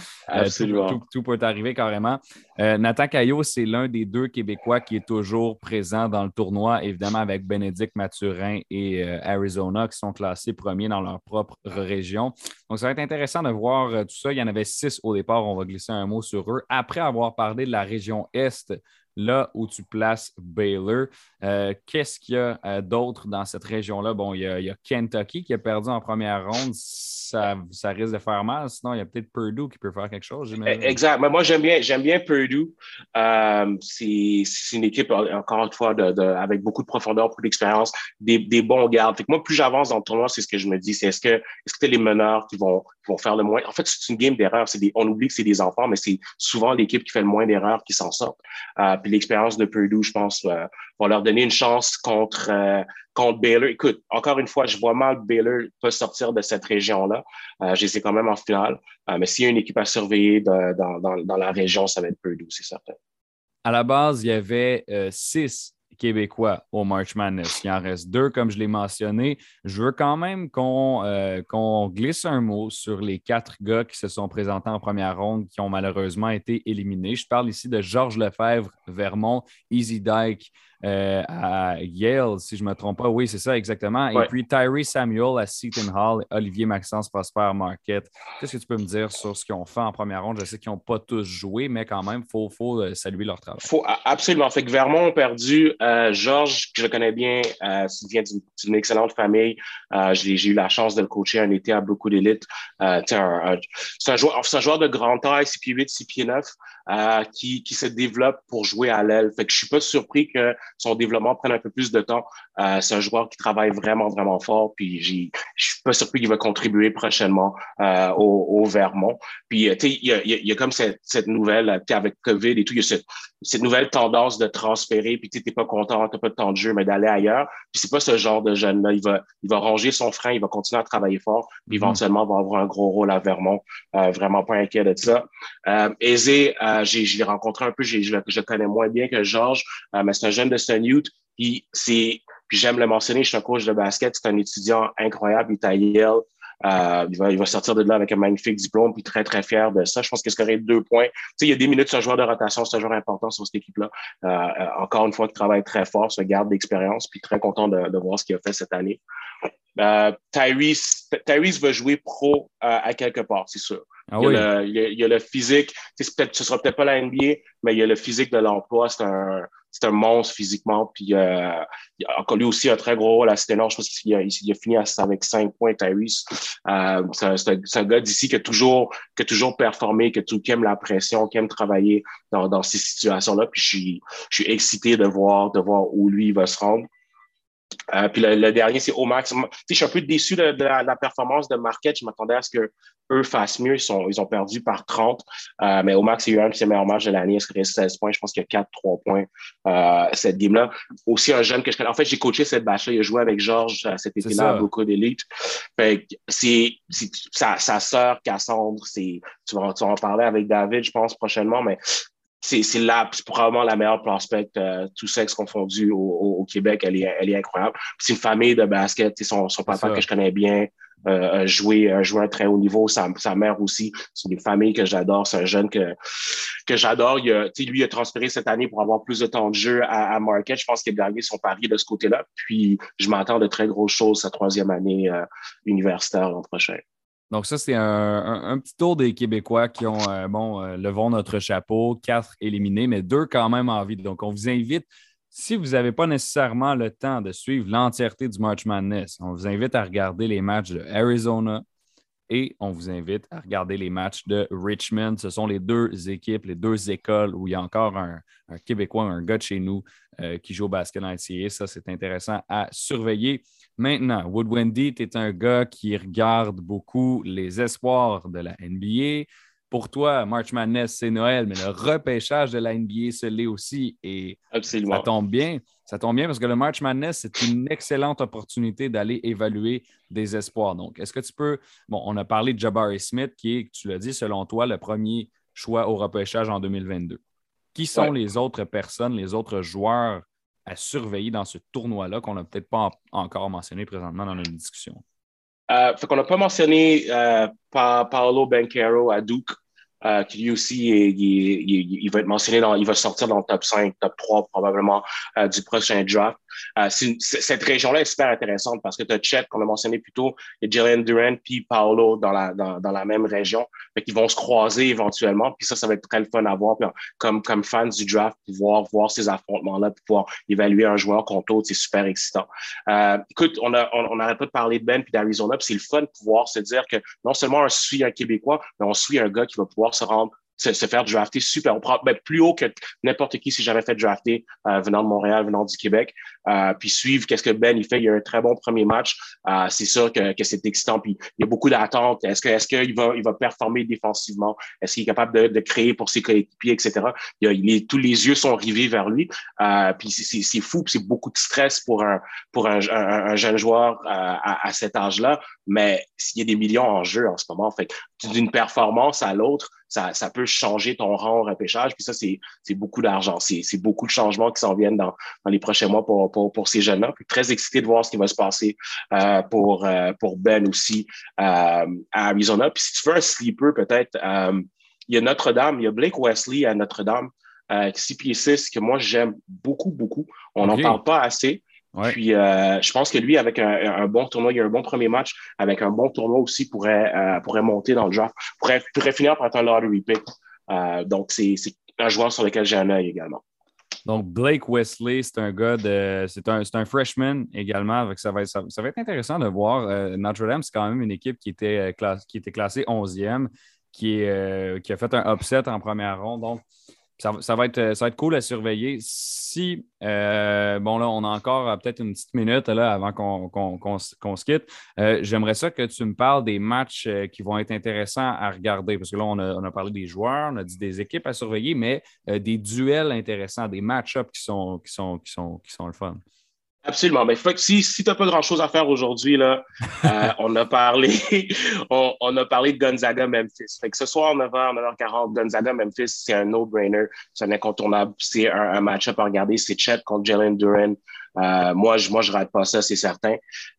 Tout, tout, peut arriver carrément. Nathan Caillot, c'est l'un des deux Québécois qui est toujours présent dans le tournoi, évidemment avec Bénédicte Mathurin et Arizona qui sont classés premiers dans leur propre région. Donc, ça va être intéressant de voir tout ça. Il y en avait six au départ. On va glisser un mot sur eux. Après avoir parlé de la région Est, là où tu places Baylor. Euh, qu'est-ce qu'il y a euh, d'autre dans cette région-là? Bon, il y, a, Kentucky qui a perdu en première ronde. Ça, risque de faire mal. Sinon, il y a peut-être Purdue qui peut faire quelque chose. Exact. Mais moi, j'aime bien, bien Purdue. Euh, c'est, une équipe, encore une fois, avec beaucoup de profondeur, beaucoup d'expérience, des, bons gardes. Moi, plus j'avance dans le tournoi, c'est ce que je me dis. C'est est-ce que est-ce que les meneurs qui vont, vont faire le moins? En fait, c'est une game d'erreurs. On oublie que c'est des enfants, mais c'est souvent l'équipe qui fait le moins d'erreurs qui s'en sort l'expérience de Purdue, je pense, euh, va leur donner une chance contre, euh, contre Baylor. Écoute, encore une fois, je vois mal Baylor peut sortir de cette région-là. Euh, je sais quand même en finale. mais s'il y a une équipe à surveiller dans, la région, ça va être Purdue, c'est certain. À la base, il y avait six québécois au March Madness. Il en reste deux, comme je l'ai mentionné. Je veux quand même qu'on qu'on glisse un mot sur les quatre gars qui se sont présentés en première ronde qui ont malheureusement été éliminés. Je parle ici de Georges Lefebvre, Vermont, Easy Dyke, euh, à Yale, si je ne me trompe pas. Oui, c'est ça, exactement. Et puis Tyree Samuel à Seton Hall, Olivier Maxence Prosper Market. Qu'est-ce que tu peux me dire sur ce qu'ils ont fait en première ronde? Je sais qu'ils n'ont pas tous joué, mais quand même, il faut, faut, euh, saluer leur travail. Faut, absolument. Fait que Vermont a perdu euh, Georges, que je connais bien, euh, il vient d'une excellente famille. Euh, j'ai eu la chance de le coacher un été à beaucoup d'élite. c'est un, un, joueur, un joueur de grande taille, 6 pieds 8, 6 pieds 9. Euh, qui, qui, se développe pour jouer à l'aile. Fait que je suis pas surpris que son développement prenne un peu plus de temps. Euh, c'est un joueur qui travaille vraiment, vraiment fort. Puis je suis pas surpris qu'il va contribuer prochainement euh, au, au, Vermont. Puis, tu sais, il y a, y a, comme cette, cette nouvelle, avec COVID et tout, il y a cette, cette nouvelle tendance de transférer. Puis, tu n'es pas content, tu pas de temps de jeu, mais d'aller ailleurs. Puis, c'est pas ce genre de jeune-là. Il va, il va ranger son frein, il va continuer à travailler fort. Puis, mm-hmm. éventuellement, il va avoir un gros rôle à Vermont. vraiment pas inquiet de ça. Euh, Aizé, je l'ai rencontré un peu, je, je, connais moins bien que Georges, mais c'est un jeune de St. Youth. Puis c'est, puis j'aime le mentionner, je suis un coach de basket, c'est un étudiant incroyable, il est à Yale. Euh, il, va, il va sortir de là avec un magnifique diplôme, puis très, très fier de ça. Je pense qu'il serait deux points. Tu sais, il y a des minutes, c'est un joueur de rotation, c'est un joueur important sur cette équipe-là. Euh, euh, encore une fois, il travaille très fort, se garde d'expérience, puis très content de, de voir ce qu'il a fait cette année. Euh, Tyrese, Tyrese va jouer pro euh, à quelque part, c'est sûr. Ah il, y a le, il, y a, le, physique, ce sera peut-être pas la NBA, mais il y a le physique de l'emploi. C'est un, c'est un monstre physiquement. Puis euh, il a lui aussi un très gros rôle à Nord. Je pense qu'il a, il a fini avec cinq points, Tyrese. Euh, c'est, un, gars d'ici qui a toujours, qui a toujours performé, qui, qui aime la pression, qui aime travailler dans, dans ces situations-là. Puis je suis, je suis excité de voir, de voir où lui va se rendre. Euh, puis le, dernier, c'est Omax. Je suis un peu déçu de, la, performance de Marquette. Je m'attendais à ce qu'eux fassent mieux. Ils, sont, ils ont perdu par 30. Euh, mais Omax a eu un de ses meilleurs matchs de l'année. Il a 16 points. Je pense qu'il y a 4-3 points euh, cette game-là. Aussi un jeune que je connais. En fait, j'ai coaché cette batch-là. Il a joué avec Georges cet été-là beaucoup d'élite. C'est sa, sa sœur Cassandre. Tu vas, tu vas en parler avec David, je pense, prochainement. Mais c'est c'est là c'est probablement la meilleure prospect euh, tout sexe confondu au, au, Québec elle est elle est incroyable. C'est une famille de basket son son papa que je connais bien euh, joué un joueur à très haut niveau sa, sa mère aussi. C'est une famille que j'adore c'est un jeune que que j'adore. Lui il a transféré cette année pour avoir plus de temps de jeu à, à Market je pense qu'il a gagné son pari de ce côté-là. Puis je m'attends de très grosses choses sa troisième année euh, universitaire l'an prochain donc, ça, c'est un, petit tour des Québécois qui ont, euh, bon, euh, levons notre chapeau, quatre éliminés, mais deux quand même en vie. Donc, on vous invite, si vous n'avez pas nécessairement le temps de suivre l'entièreté du March Madness, on vous invite à regarder les matchs de Arizona et on vous invite à regarder les matchs de Richmond. Ce sont les deux équipes, les deux écoles où il y a encore un, Québécois, un gars de chez nous euh, qui joue au basket ICA. Ça, c'est intéressant à surveiller. Maintenant, Wood Wendy, tu un gars qui regarde beaucoup les espoirs de la NBA. Pour toi, March Madness, c'est Noël, mais le repêchage de la NBA, c'est l'est aussi. Et ça tombe bien. Ça tombe bien parce que le March Madness, c'est une excellente opportunité d'aller évaluer des espoirs. Donc, est-ce que tu peux. Bon, on a parlé de Jabari Smith, qui est, tu l'as dit, selon toi, le premier choix au repêchage en 2022. Qui sont les autres personnes, les autres joueurs à surveiller dans ce tournoi-là qu'on n'a peut-être pas encore mentionné présentement dans notre discussion? Euh, fait qu'on n'a pas mentionné euh, Paolo Bencaro à Duke. Euh, qui lui aussi, il, va être mentionné, dans, il va sortir dans le top 5, top 3 probablement euh, du prochain draft. Euh, cette région-là est super intéressante parce que tu as Chet, qu'on a mentionné plus tôt, et Jalen Durant, puis Paolo dans la, dans, dans la même région. Fait qu'ils vont se croiser éventuellement. Puis ça, ça va être très fun à voir. comme, comme fans du draft, pouvoir voir ces affrontements-là, pouvoir évaluer un joueur contre l'autre, c'est super excitant. Écoute, on on, on pas de parler de Ben puis d'Arizona, puis c'est le fun de pouvoir se dire que non seulement on suit un Québécois, mais on suit un gars qui va pouvoir se rendre se, se, faire drafter super. Ben, plus haut que n'importe qui si j'avais fait drafter euh, venant de Montréal, venant du Québec. Euh, puis suivre qu'est-ce que Ben il fait. Il a un très bon premier match. Euh, c'est sûr que, que c'est excitant. Puis il y a beaucoup d'attentes. Est-ce que est-ce qu'il va il va performer défensivement? Est-ce qu'il est capable de, de, créer pour ses coéquipiers, etc. Il, a, il est, tous les yeux sont rivés vers lui. Euh, puis c'est, fou. c'est beaucoup de stress pour un pour un, un, un jeune joueur euh, à, à, cet âge-là. Mais s'il y a des millions en jeu en ce moment, fait d'une performance à l'autre ça, ça peut changer ton rang au repêchage. Puis ça, c'est, beaucoup d'argent. C'est, beaucoup de changements qui s'en viennent dans, dans les prochains mois pour, pour, pour ces jeunes-là. Puis très excité de voir ce qui va se passer euh, pour, euh, pour Ben aussi euh, à Arizona. Puis si tu veux un sleeper, peut-être, il y a Notre-Dame, il y a Blake Wesley à Notre-Dame, euh, 6 pieds 6, que moi j'aime beaucoup, beaucoup. On n'en parle pas assez. Puis, euh, je pense que lui, avec un, bon tournoi, il y a un bon premier match, avec un bon tournoi aussi, pourrait, euh, pourrait monter dans le draft, pourrait, pourrait finir par être un lottery pick. Euh, donc, c'est un joueur sur lequel j'ai un œil également. Donc, Blake Wesley, c'est un gars de. C'est un, un, freshman également. Avec, ça, va être, ça, va être intéressant de voir. Notre-Dame, c'est quand même une équipe qui était, classe, qui était classée 11e, qui, est, qui a fait un upset en première ronde. Donc, ça, va être, ça va être cool à surveiller. Si, euh, bon, là, on a encore euh, peut-être une petite minute là, avant qu'on se quitte, euh, j'aimerais ça que tu me parles des matchs qui vont être intéressants à regarder. Parce que là, on a, parlé des joueurs, on a dit des équipes à surveiller, mais des duels intéressants, des match-ups qui sont, qui, sont, qui, sont, qui sont le fun. Absolument. Mais que si, si tu n'as pas grand-chose à faire aujourd'hui, là, euh, [laughs] on, a parlé, [laughs] on, a parlé de Gonzaga-Memphis. Fait que ce soir, 9h, 9h40, Gonzaga-Memphis, c'est un no-brainer. C'est un incontournable. C'est un, match-up à regarder. C'est Chet contre Jalen Duran. Euh, moi, je, moi, je rate pas ça, c'est certain.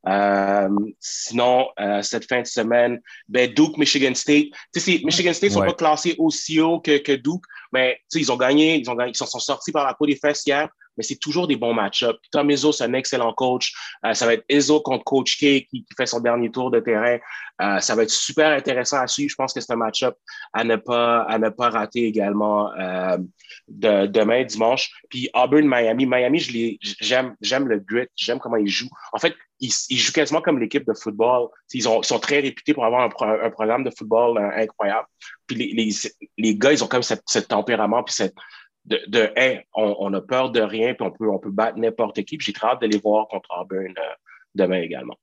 Euh, sinon, cette fin de semaine, ben, Duke, Michigan State. Tu sais, Michigan State ne sont pas classés aussi haut que, que Duke, mais ils ont gagné, ils ont gagné, ils sont, sont sortis par la peau des fesses hier mais c'est toujours des bons match-ups. Tom Izzo, c'est un excellent coach. Euh, ça va être Izzo contre Coach K qui, fait son dernier tour de terrain. Euh, ça va être super intéressant à suivre. Je pense que c'est un match-up à ne pas à ne pas rater également euh, de, demain dimanche. Puis Auburn Miami, j'aime le grit, j'aime comment ils jouent. En fait, ils, jouent quasiment comme l'équipe de football. Ils, ont, sont très réputés pour avoir un, programme de football incroyable. Puis les, les, les, gars, ils ont comme cette, ce tempérament puis cette de, de on, a peur de rien, puis on peut, on peut battre n'importe qui. J'ai très hâte de les voir contre Auburn euh, demain également.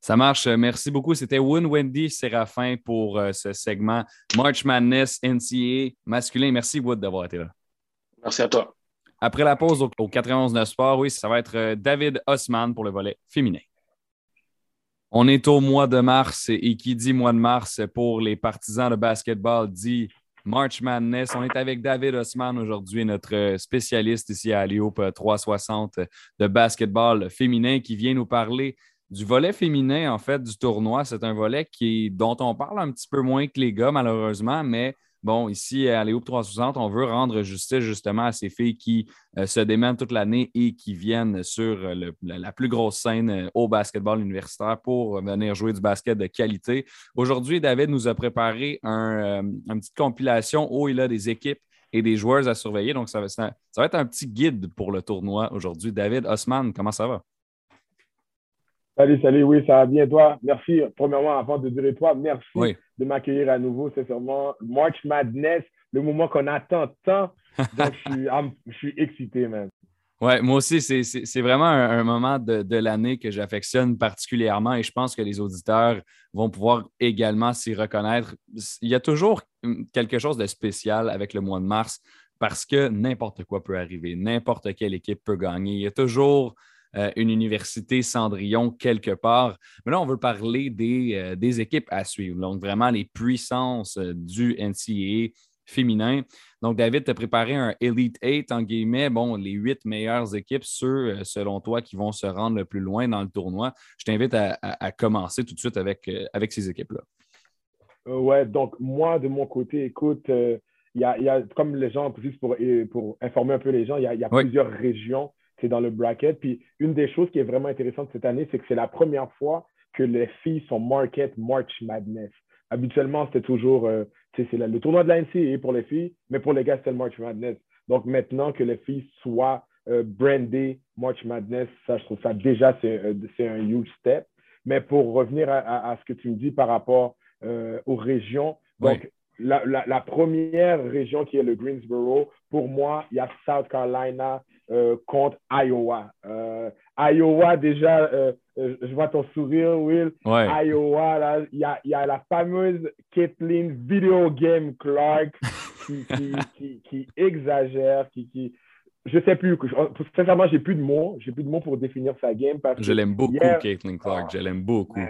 Ça marche. Merci beaucoup. C'était Win Wendy Séraphin pour euh, ce segment March Madness NCA masculin. Merci, Wood, d'avoir été là. Merci à toi. Après la pause au, 91-9 Sport, oui, ça va être euh, David Osman pour le volet féminin. On est au mois de mars et qui dit mois de mars pour les partisans de basketball dit March Madness. On est avec David Osman aujourd'hui, notre spécialiste ici à Aliope 360 de basketball féminin qui vient nous parler du volet féminin, en fait, du tournoi. C'est un volet qui, dont on parle un petit peu moins que les gars, malheureusement, mais Bon, ici à Léo 360, on veut rendre justice justement à ces filles qui euh, se démènent toute l'année et qui viennent sur euh, la, plus grosse scène euh, au basketball universitaire pour venir jouer du basket de qualité. Aujourd'hui, David nous a préparé un, une petite compilation où il a des équipes et des joueurs à surveiller. Donc, ça va, ça va être un petit guide pour le tournoi aujourd'hui. David Osman, comment ça va? Salut, salut, oui, ça va bien, toi? Merci, premièrement, avant de dire toi, merci de m'accueillir à nouveau. C'est sûrement March Madness, le moment qu'on attend tant. [laughs] Donc, je suis, excité, man. Ouais, moi aussi, c'est vraiment un, moment de, de l'année que j'affectionne particulièrement et je pense que les auditeurs vont pouvoir également s'y reconnaître. Il y a toujours quelque chose de spécial avec le mois de mars parce que n'importe quoi peut arriver, n'importe quelle équipe peut gagner. Il y a toujours euh, une université Cendrillon quelque part. Mais là, on veut parler des, euh, des équipes à suivre. Donc, vraiment les puissances euh, du NCAA féminin. Donc, David, tu as préparé un Elite 8, en guillemets, bon, les huit meilleures équipes, ceux, selon toi, qui vont se rendre le plus loin dans le tournoi. Je t'invite à, commencer tout de suite avec, avec ces équipes-là. ouais, donc moi, de mon côté, écoute, il y, a, comme les gens, juste pour, pour informer un peu les gens, il y a, plusieurs régions c'est dans le bracket. Puis une des choses qui est vraiment intéressante cette année, c'est que c'est la première fois que les filles sont market March Madness. Habituellement, c'était toujours euh, c'est le tournoi de la NCAA pour les filles, mais pour les gars, c'était le March Madness. Donc maintenant que les filles soient euh, brandées March Madness, ça, je trouve ça déjà, c'est euh, un huge step. Mais pour revenir à, ce que tu me dis par rapport aux régions, donc la, la, première région qui est le Greensboro, pour moi, il y a South Carolina, euh, contre Iowa. Euh, Iowa, déjà, euh, je vois ton sourire, Will. Iowa, là, il y a, y a, la fameuse Kathleen Video Game Clark [laughs] qui, qui, qui, exagère, qui, qui, je sais plus. Sincèrement, j'ai plus de mots. J'ai plus de mots pour définir sa game. Parce je l'aime beaucoup, Caitlin Clark. je l'aime beaucoup.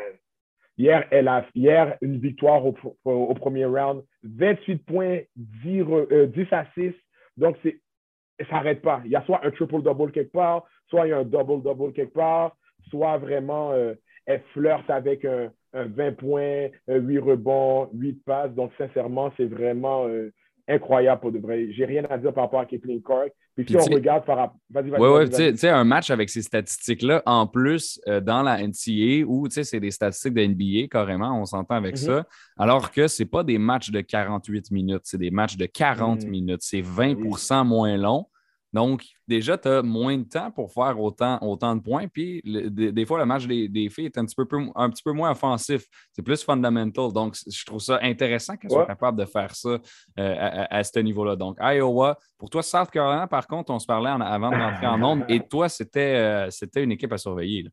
Hier, elle a hier une victoire au, au, premier round. 28 points, 10, 10 à 6. Donc, c'est ça s'arrête pas. Il y a soit un triple-double quelque part, soit il y a un double-double quelque part, soit vraiment euh, elle flirte avec un, 20 points, 8 rebonds, 8 passes. Donc, sincèrement, c'est vraiment euh, incroyable pour de vrai. J'ai rien à dire par rapport à Kathleen Clark. Puis, si on regarde par rapport. Vas-y, vas-y. Oui, oui, tu sais, un match avec ces statistiques-là, en plus, euh, dans la NCA, où c'est des statistiques de NBA carrément, on s'entend avec mm-hmm. ça, alors que ce pas des matchs de 48 minutes, c'est des matchs de 40 mm. minutes. C'est 20% moins long. Donc, déjà, tu as moins de temps pour faire autant, autant de points. Puis, des, fois, le match des, filles est un petit, peu, un petit peu moins offensif. C'est plus fundamental. Donc, je trouve ça intéressant qu'elles soient capables de faire ça euh, à, ce niveau-là. Donc, Iowa, pour toi, South Carolina, par contre, on se parlait avant de rentrer en nombre. Et toi, c'était euh, c'était une équipe à surveiller.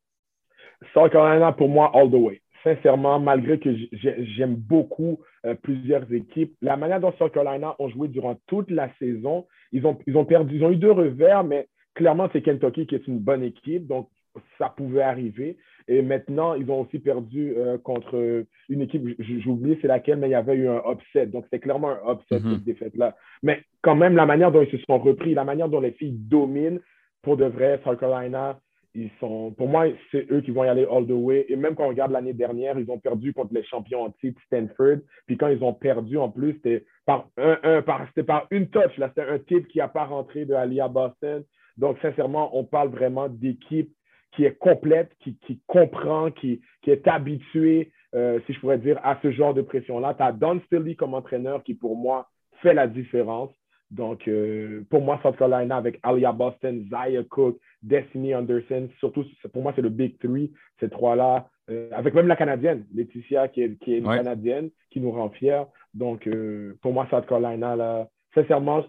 South Carolina, pour moi, all the way sincèrement, malgré que j'aime beaucoup euh, plusieurs équipes, la manière dont South Carolina ont joué durant toute la saison, ils ont, ils ont perdu, ils ont eu deux revers, mais clairement, c'est Kentucky qui est une bonne équipe, donc ça pouvait arriver. Et maintenant, ils ont aussi perdu euh, contre une équipe, j'ai oublié c'est laquelle, mais il y avait eu un upset. Donc, c'est clairement un upset, mm-hmm. cette défaite-là. Mais quand même, la manière dont ils se sont repris, la manière dont les filles dominent, pour de vrai, South Carolina, ils sont, pour moi, c'est eux qui vont y aller all the way. Et même quand on regarde l'année dernière, ils ont perdu contre les champions en titre, Stanford. Puis quand ils ont perdu, en plus, c'était par, un, par, par une touch. Là, c'était un type qui n'a pas rentré de Alia Boston. Donc, sincèrement, on parle vraiment d'équipe qui est complète, qui, qui comprend, qui, qui est habituée, euh, si je pourrais dire, à ce genre de pression-là. Tu as Don Stilly comme entraîneur qui, pour moi, fait la différence. Donc, euh, pour moi, South Carolina avec Alia Boston, Zaya Cook, Destiny Anderson, surtout pour moi, c'est le Big Three, ces trois-là, euh, avec même la Canadienne, Laetitia, qui est, qui est une Canadienne, qui nous rend fiers. Donc, euh, pour moi, South Carolina, là, sincèrement,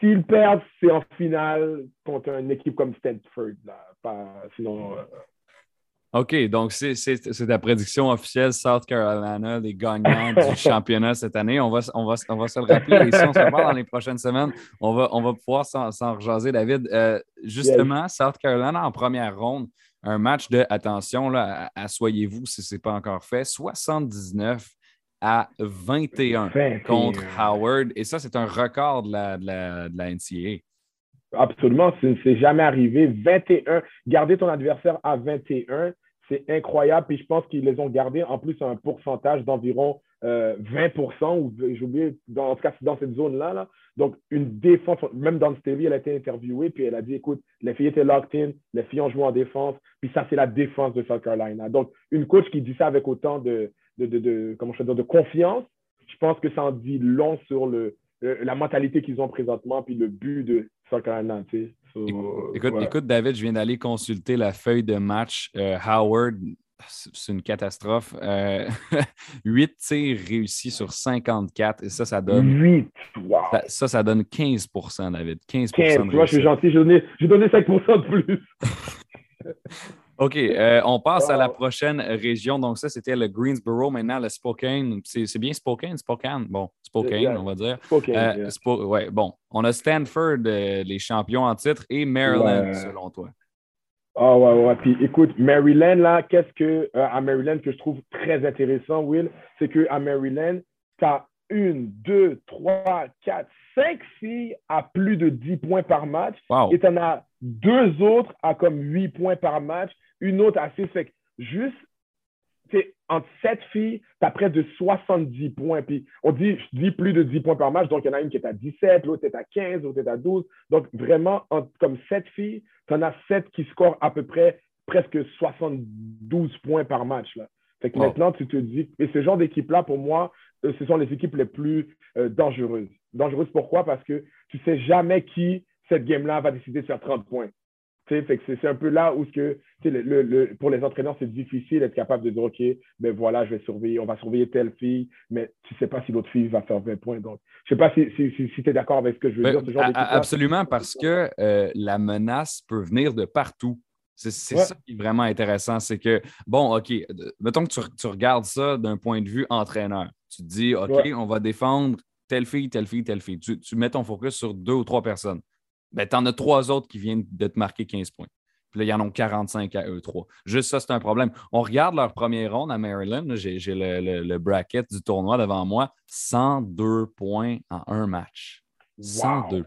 s'ils perdent, c'est en finale contre une équipe comme Stanford. Là, pas, sinon, OK, donc c'est ta prédiction officielle South Carolina, les gagnants du [laughs] championnat cette année. On va, on va, on va se le rappeler. Et si on se reparle dans les prochaines semaines, on va, on va pouvoir s'en rejaser, David. Euh, justement, South Carolina en première ronde, un match de, attention, là, assoyez-vous si ce n'est pas encore fait, 79 à 21, contre Howard. Et ça, c'est un record de la, de la, de la NCAA. Absolument, c'est jamais arrivé. 21, garder ton adversaire à 21, c'est incroyable. Puis je pense qu'ils les ont gardés en plus un pourcentage d'environ 20% euh, ou j'ai oublié, en tout cas, dans cette zone-là. Là. Donc, une défense, même dans TV, elle a été interviewée, puis elle a dit écoute, les filles étaient locked in, les filles ont joué en défense, puis ça, c'est la défense de South Carolina. Donc, une coach qui dit ça avec autant de, de, de, confiance, je pense que ça en dit long sur euh, la mentalité qu'ils ont présentement, puis le but de South Carolina. Tu écoute, écoute, David, je viens d'aller consulter la feuille de match. Euh, Howard, c'est une catastrophe. Euh, [laughs] 8 tirs réussis sur 54 et ça, ça donne. 8, wow. ça, ça, donne 15% David. 15, 15 tu vois, je suis gentil, j'ai donné, donné 5% de plus. [laughs] OK, euh, on passe à la prochaine région. Donc, ça, c'était le Greensboro. Maintenant, le Spokane. C'est bien Spokane? Spokane? Bon, Spokane, on va dire. Spokane. Euh, ouais, bon. On a Stanford, euh, les champions en titre, et Maryland, selon toi. Ah ouais, ouais. Puis écoute, Maryland, là, qu'est-ce que, à Maryland, que je trouve très intéressant, Will, c'est qu'à Maryland, tu as une, deux, trois, quatre, cinq filles à plus de 10 points par match. Et tu en as deux autres à comme 8 points par match, une autre assez sec. Juste, entre sept filles, tu as près de 70 points. Puis on dit, je dis plus de 10 points par match, donc il y en a une qui est à 17, l'autre est à 15, l'autre est à 12. Donc vraiment, comme sept filles, tu en as sept qui scorent à peu près presque 72 points par match. Là. Fait que maintenant, tu te dis, et ce genre d'équipe-là, pour moi, euh, ce sont les équipes les plus euh, dangereuses. Dangereuses pourquoi? Parce que tu ne sais jamais qui, cette game-là, va décider de faire 30 points. C'est un peu là où que, le, pour les entraîneurs, c'est difficile d'être capable de dire OK, ben voilà, je vais surveiller, on va surveiller telle fille, mais tu ne sais pas si l'autre fille va faire 20 points. Donc, je ne sais pas si, si, si, tu es d'accord avec ce que je veux ben, dire. absolument, parce que euh, la menace peut venir de partout. C'est ça qui est vraiment intéressant. C'est que, bon, OK, mettons que tu, tu regardes ça d'un point de vue entraîneur. Tu te dis, OK, on va défendre telle fille, telle fille, telle fille. Tu, tu mets ton focus sur deux ou trois personnes ben, tu en as trois autres qui viennent de te marquer 15 points. Puis là, il y en a 45 à eux trois. Juste ça, c'est un problème. On regarde leur première ronde à Maryland. J'ai le, bracket du tournoi devant moi. 102 points en un match. 102.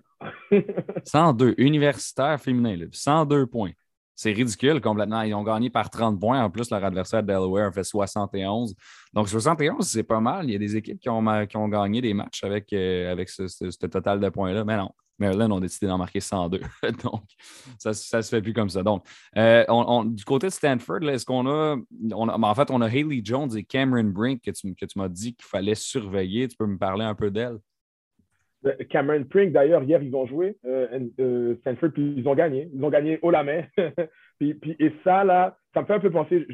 102. [laughs] Universitaire féminin. 102 points. C'est ridicule complètement. Ils ont gagné par 30 points. En plus, leur adversaire Delaware a fait 71. Donc, 71, c'est pas mal. Il y a des équipes qui ont, gagné des matchs avec, euh, ce, total de points-là. Mais non, Maryland ont décidé d'en marquer 102. [laughs] Donc, ça ne se fait plus comme ça. Donc, euh, du côté de Stanford, est-ce qu'on a, En fait, on a Haley Jones et Cameron Brink que tu, que tu m'as dit qu'il fallait surveiller. Tu peux me parler un peu d'elle? Cameron Prink, d'ailleurs, hier, ils ont joué euh, Stanford, puis ils ont gagné. Ils ont gagné haut la main. [laughs] puis, puis, et ça, là, ça me fait un peu penser,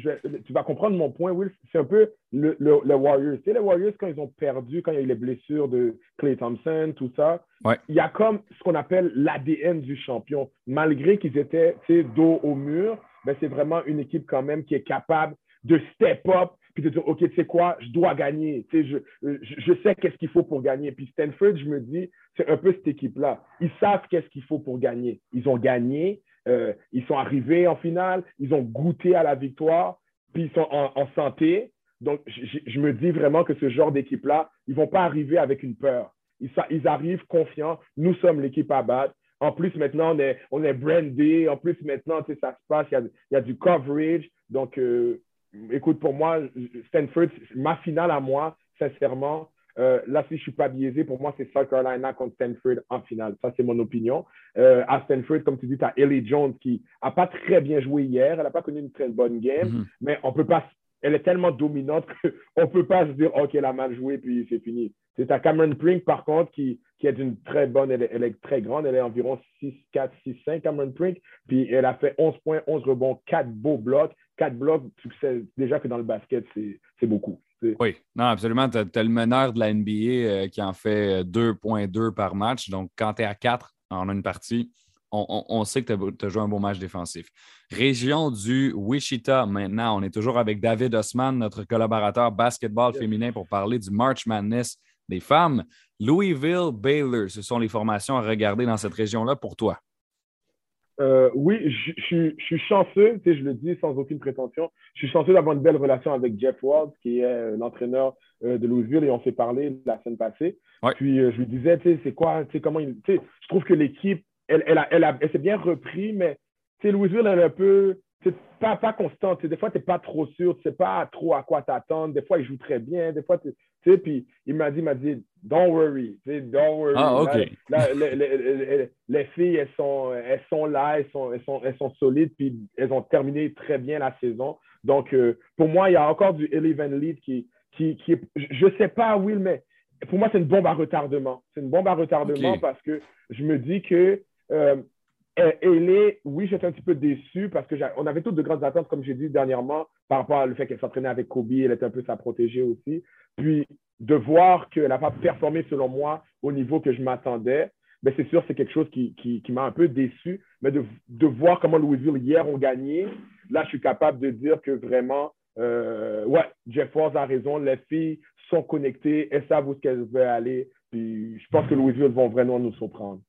tu vas comprendre mon point, Will, c'est un peu le, le, Warriors. Tu sais, les Warriors, quand ils ont perdu, quand il y a eu les blessures de Clay Thompson, tout ça, il y a comme ce qu'on appelle l'ADN du champion. Malgré qu'ils étaient dos au mur, ben, c'est vraiment une équipe quand même qui est capable de step up, puis de dire, OK, tu sais quoi, je dois gagner. Tu sais, je, je, sais qu'est-ce qu'il faut pour gagner. Puis Stanford, je me dis, c'est un peu cette équipe-là. Ils savent qu'est-ce qu'il faut pour gagner. Ils ont gagné, euh, ils sont arrivés en finale, ils ont goûté à la victoire, puis ils sont en, santé. Donc, je, me dis vraiment que ce genre d'équipe-là, ils ne vont pas arriver avec une peur. Ils, ils arrivent confiants. Nous sommes l'équipe à battre. En plus, maintenant, on est, on est brandé. En plus, maintenant, ça se passe. Il y a, il y a du coverage. Donc, euh, écoute, pour moi, Stanford, ma finale à moi, sincèrement, euh, là, si je ne suis pas biaisé, pour moi, c'est South Carolina contre Stanford en finale. Ça, c'est mon opinion. Euh, à Stanford, comme tu dis, tu as Ellie Jones qui n'a pas très bien joué hier. Elle n'a pas connu une très bonne game, mm-hmm. mais on peut pas. Elle est tellement dominante qu'on [laughs] ne peut pas se dire, OK, elle a mal joué, puis c'est fini. C'est à Cameron Prink, par contre, qui, qui est d'une très bonne, elle est, très grande, elle est environ 6, 4, 6, 5, Cameron Prink, puis elle a fait 11 points, 11 rebonds, 4 beaux blocs, 4 blocs, tu sais déjà que dans le basket, c'est beaucoup. Oui, non, absolument. Tu as, le meneur de la NBA euh, qui en fait 2.2 euh, par match. Donc, quand tu es à 4 en une partie, on, sait que tu as, joué un beau match défensif. Région du Wichita, maintenant, on est toujours avec David Osman, notre collaborateur basketball féminin, pour parler du March Madness des femmes. Louisville, Baylor, ce sont les formations à regarder dans cette région-là pour toi. Euh, oui, je, suis chanceux, tu sais, je le dis sans aucune prétention, je suis chanceux d'avoir une belle relation avec Jeff Ward, qui est euh, l'entraîneur euh, de Louisville, et on s'est parlé la semaine passée. Puis je lui disais, tu sais, c'est quoi, tu sais, comment il. Tu sais, je trouve que l'équipe, elle, elle, a, elle, elle s'est bien repris, mais tu sais, Louisville, elle est un peu c'est pas, pas constant. Des fois, tu n'es pas trop sûr, tu sais pas trop à quoi t'attendre. Des fois, il joue très bien. Des fois, tu sais, puis il m'a dit, il m'a dit, don't worry, don't worry. Ah, OK. les, filles, elles sont, elles sont là, elles sont, elles, sont, elles sont solides, puis elles ont terminé très bien la saison. Donc, euh, pour moi, il y a encore du Eleven Lead qui, qui, qui je sais pas, Will, mais pour moi, c'est une bombe à retardement. C'est une bombe à retardement parce que je me dis que euh, elle est, oui, j'étais un petit peu déçu parce qu'on avait toutes de grandes attentes, comme j'ai dit dernièrement, par rapport au fait qu'elle s'entraînait avec Kobe, elle était un peu sa protégée aussi. Puis de voir qu'elle n'a pas performé, selon moi, au niveau que je m'attendais, ben c'est sûr, c'est quelque chose qui, m'a un peu déçu. Mais de, voir comment Louisville hier ont gagné, là, je suis capable de dire que vraiment, euh, ouais, Jeff Force a raison, les filles sont connectées, elles savent où qu'elles veulent aller. Puis je pense que Louisville vont vraiment nous surprendre.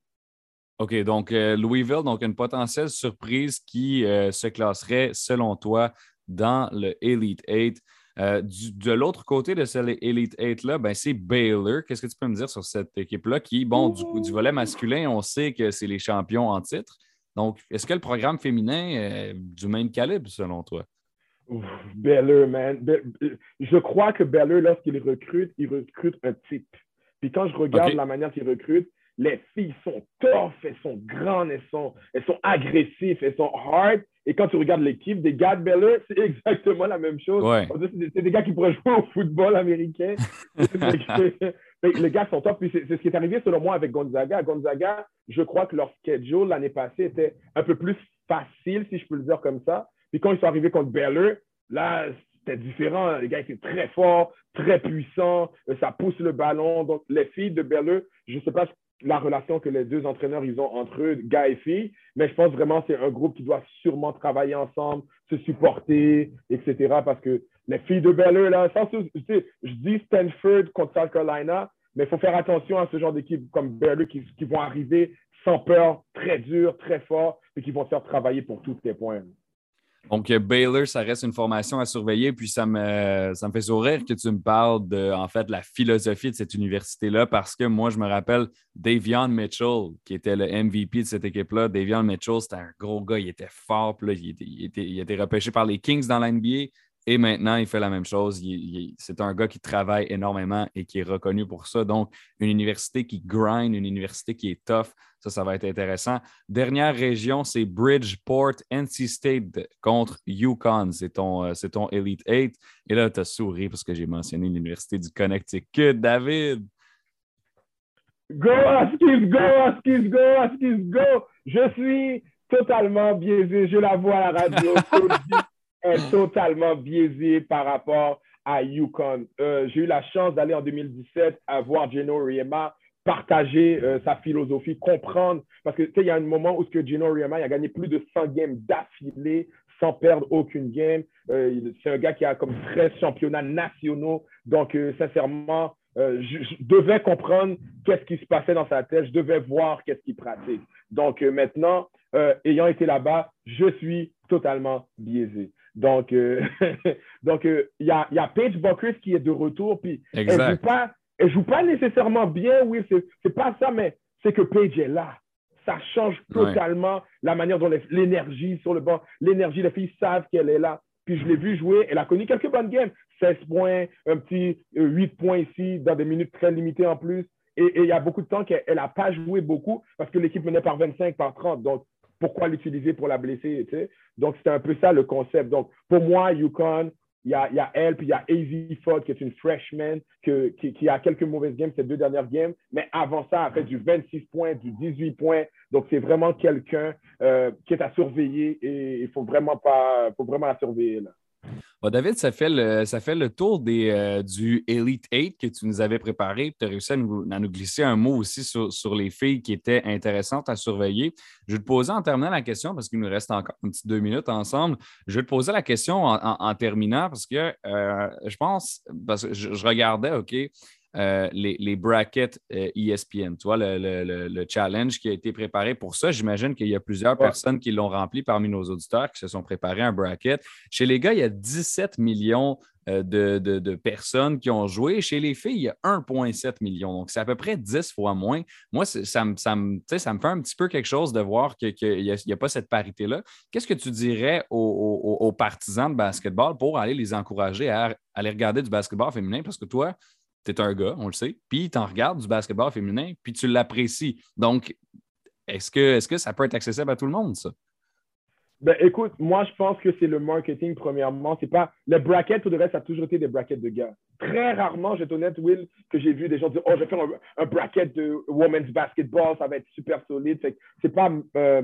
OK, donc euh, Louisville, donc une potentielle surprise qui euh, se classerait, selon toi, dans le Elite 8. Euh, de l'autre côté de cette Elite 8-là, ben, c'est Baylor. Qu'est-ce que tu peux me dire sur cette équipe-là qui, bon, du, du, volet masculin, on sait que c'est les champions en titre. Donc, est-ce que le programme féminin est du même calibre, selon toi? Baylor, man. Je crois que Baylor, lorsqu'il recrute, il recrute un type. Puis quand je regarde la manière qu'il recrute, les filles sont tough, elles sont grandes, elles sont, elles sont agressives, elles sont hard. Et quand tu regardes l'équipe des gars de Beller, [laughs] c'est exactement la même chose. C'est des gars qui pourraient jouer au football américain. [laughs] les gars sont top. c'est ce qui est arrivé selon moi avec Gonzaga. Gonzaga, je crois que leur schedule l'année passée était un peu plus facile, si je peux le dire comme ça. Puis quand ils sont arrivés contre Beller, là, c'était différent. Les gars étaient très forts, très puissants. Ça pousse le ballon. Donc, les filles de Beller, je ne sais pas la relation que les deux entraîneurs ils ont entre eux, gars et filles, mais je pense vraiment que c'est un groupe qui doit sûrement travailler ensemble, se supporter, etc. Parce que les filles de Belleux, là, je, dis Stanford contre South Carolina, mais il faut faire attention à ce genre d'équipe comme Belleux qui, qui, vont arriver sans peur, très dur, très fort, et qui vont faire travailler pour tous les points. Donc, Baylor, ça reste une formation à surveiller. Puis ça me, ça fait sourire que tu me parles de en fait la philosophie de cette université-là parce que moi, je me rappelle Davion Mitchell, qui était le MVP de cette équipe-là. Davion Mitchell, c'était un gros gars, il était fort. Puis là, il, était, il, était, il, était, repêché par les Kings dans l'NBA. Et maintenant, il fait la même chose. c'est un gars qui travaille énormément et qui est reconnu pour ça. Donc, une université qui grind, une université qui est tough, ça, ça va être intéressant. Dernière région, c'est Bridgeport, NC State contre Yukon. C'est ton, euh, ton Elite 8. Et là, tu as souri parce que j'ai mentionné l'Université du Connecticut. David, Go Huskies, go Huskies, go Huskies, go! Je suis totalement biaisé. Je la vois à la radio. [laughs] est totalement biaisé par rapport à Yukon. Euh, j'ai eu la chance d'aller en 2017 à voir Geno Riema partager euh, sa philosophie, comprendre. Parce que, tu sais, il y a un moment où ce que Gino Riema a gagné plus de 100 games d'affilée sans perdre aucune game. Euh, c'est un gars qui a comme 13 championnats nationaux. Donc, sincèrement, je, devais comprendre qu'est-ce qui se passait dans sa tête. Je devais voir qu'est-ce qu'il pratique. Donc, maintenant, ayant été là-bas, je suis totalement biaisé. Donc, euh, [laughs] donc euh, il y, a, y a Paige Buckers qui est de retour, puis elle ne joue, pas, joue pas nécessairement bien, oui, c'est pas ça, mais c'est que Paige est là. Ça change totalement la manière dont l'énergie sur le banc, l'énergie, les filles savent qu'elle est là. Puis je l'ai vu jouer, elle a connu quelques bonnes games, 16 points, un petit 8 euh, points ici, dans des minutes très limitées en plus. Et il y a beaucoup de temps qu'elle n'a pas joué beaucoup parce que l'équipe menait par 25, par 30. Donc, pourquoi l'utiliser pour la blesser, tu sais? Donc, c'est un peu ça le concept. Donc, pour moi, Yukon, il y a, y a, elle, puis il y a AZ Ford, qui est une freshman, qui, a quelques mauvaises games, ces deux dernières games. Mais avant ça, elle a fait du 26 points, du 18 points. Donc, c'est vraiment quelqu'un euh, qui est à surveiller et il faut vraiment pas, faut vraiment la surveiller, là. David, ça fait le, ça fait le tour des, euh, du Elite 8 que tu nous avais préparé. Tu as réussi à nous, glisser un mot aussi sur, les filles qui étaient intéressantes à surveiller. Je vais te poser en terminant la question, parce qu'il nous reste encore deux minutes ensemble. Je vais te poser la question en, terminant parce que euh, je pense, parce que je regardais, OK, euh, les, brackets ESPN. Euh, e tu vois, le, challenge qui a été préparé pour ça. J'imagine qu'il y a plusieurs personnes qui l'ont rempli parmi nos auditeurs qui se sont préparés un bracket. Chez les gars, il y a 17 millions euh, de, personnes qui ont joué. Chez les filles, il y a 1,7 million. Donc, c'est à peu près 10 fois moins. Moi, ça me, ça, me, ça me fait un petit peu quelque chose de voir qu'il n'y a, pas cette parité-là. Qu'est-ce que tu dirais aux, aux, partisans de basketball pour aller les encourager à aller regarder du basketball féminin? Parce que toi, tu un gars, on le sait, puis tu en regardes du basketball féminin, puis tu l'apprécies. Donc, est-ce que, est que ça peut être accessible à tout le monde, ça? Ben, écoute, moi, je pense que c'est le marketing, premièrement. C'est pas. Les brackets, tout le reste, ça a toujours été des brackets de gars. Très rarement, je vais honnête, Will, que j'ai vu des gens dire Oh, je vais faire un, bracket de women's basketball, ça va être super solide. C'est pas. Euh,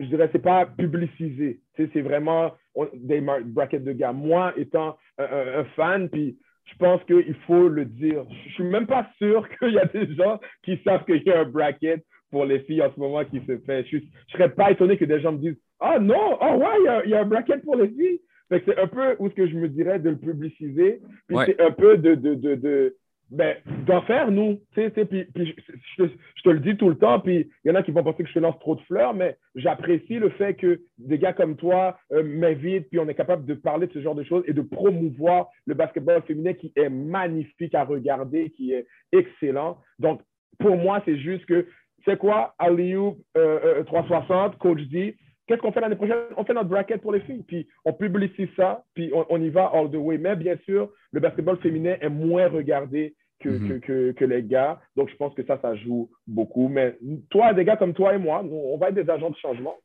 je dirais, c'est pas publicisé. C'est vraiment des brackets de gars. Moi, étant un fan, puis je pense qu'il faut le dire. Je ne suis même pas sûr [laughs] qu'il y a des gens qui savent qu'il y a un bracket pour les filles en ce moment qui se fait. Je ne serais pas étonné que des gens me disent Ah non, oh ouais, il y, a un bracket pour les filles. C'est un peu où ce que je me dirais de le publiciser. Puis c'est un peu de, de, de ben, d'en faire, nous. Je, te, le dis tout le temps, puis il y en a qui vont penser que je te lance trop de fleurs, mais j'apprécie le fait que des gars comme toi euh, m'invitent, puis on est capable de parler de ce genre de choses et de promouvoir le basketball féminin qui est magnifique à regarder, qui est excellent. Donc, pour moi, c'est juste que, c'est quoi, Aliou euh, 360, euh, coach dit, Qu'est-ce qu'on fait l'année prochaine? On fait notre bracket pour les filles, puis on publicise ça, puis on, on, y va all the way. Mais bien sûr, le basketball féminin est moins regardé Mhm. que, que, les gars. Donc, je pense que ça, ça joue beaucoup. Mais toi, des gars comme toi et moi, on va être des agents de changement.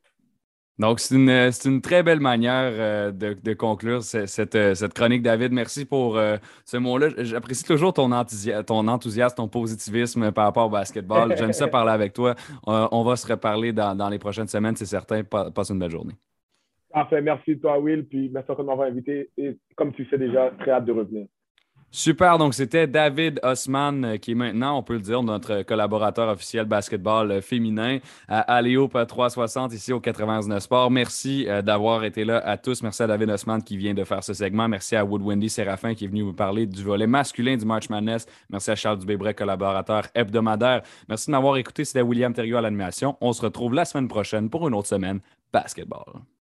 Donc, c'est une, une, très belle manière euh, de, de, conclure cette, euh, cette, chronique, David. Merci pour euh, ce mot-là. J'apprécie toujours ton, ton, enthousiasme, ton positivisme par rapport au basketball. J'aime ça [laughs] parler avec toi. on va se reparler dans, dans les prochaines semaines, c'est certain. Passe une belle journée. Parfait. Merci toi, Will. Puis merci encore de m'avoir invité. Et comme tu sais déjà, très hâte de revenir. Super, donc c'était David Osman, euh, qui est maintenant, on peut le dire, notre collaborateur officiel basketball euh, féminin à Aléo 360 ici au 99 Sport. Merci euh, d'avoir été là à tous. Merci à David Osman qui vient de faire ce segment. Merci à Wood Séraphin qui est venu vous parler du volet masculin du March Madness. Merci à Charles Dubébret, collaborateur hebdomadaire. Merci de m'avoir écouté. C'était William Thériault à l'animation. On se retrouve la semaine prochaine pour une autre semaine basketball.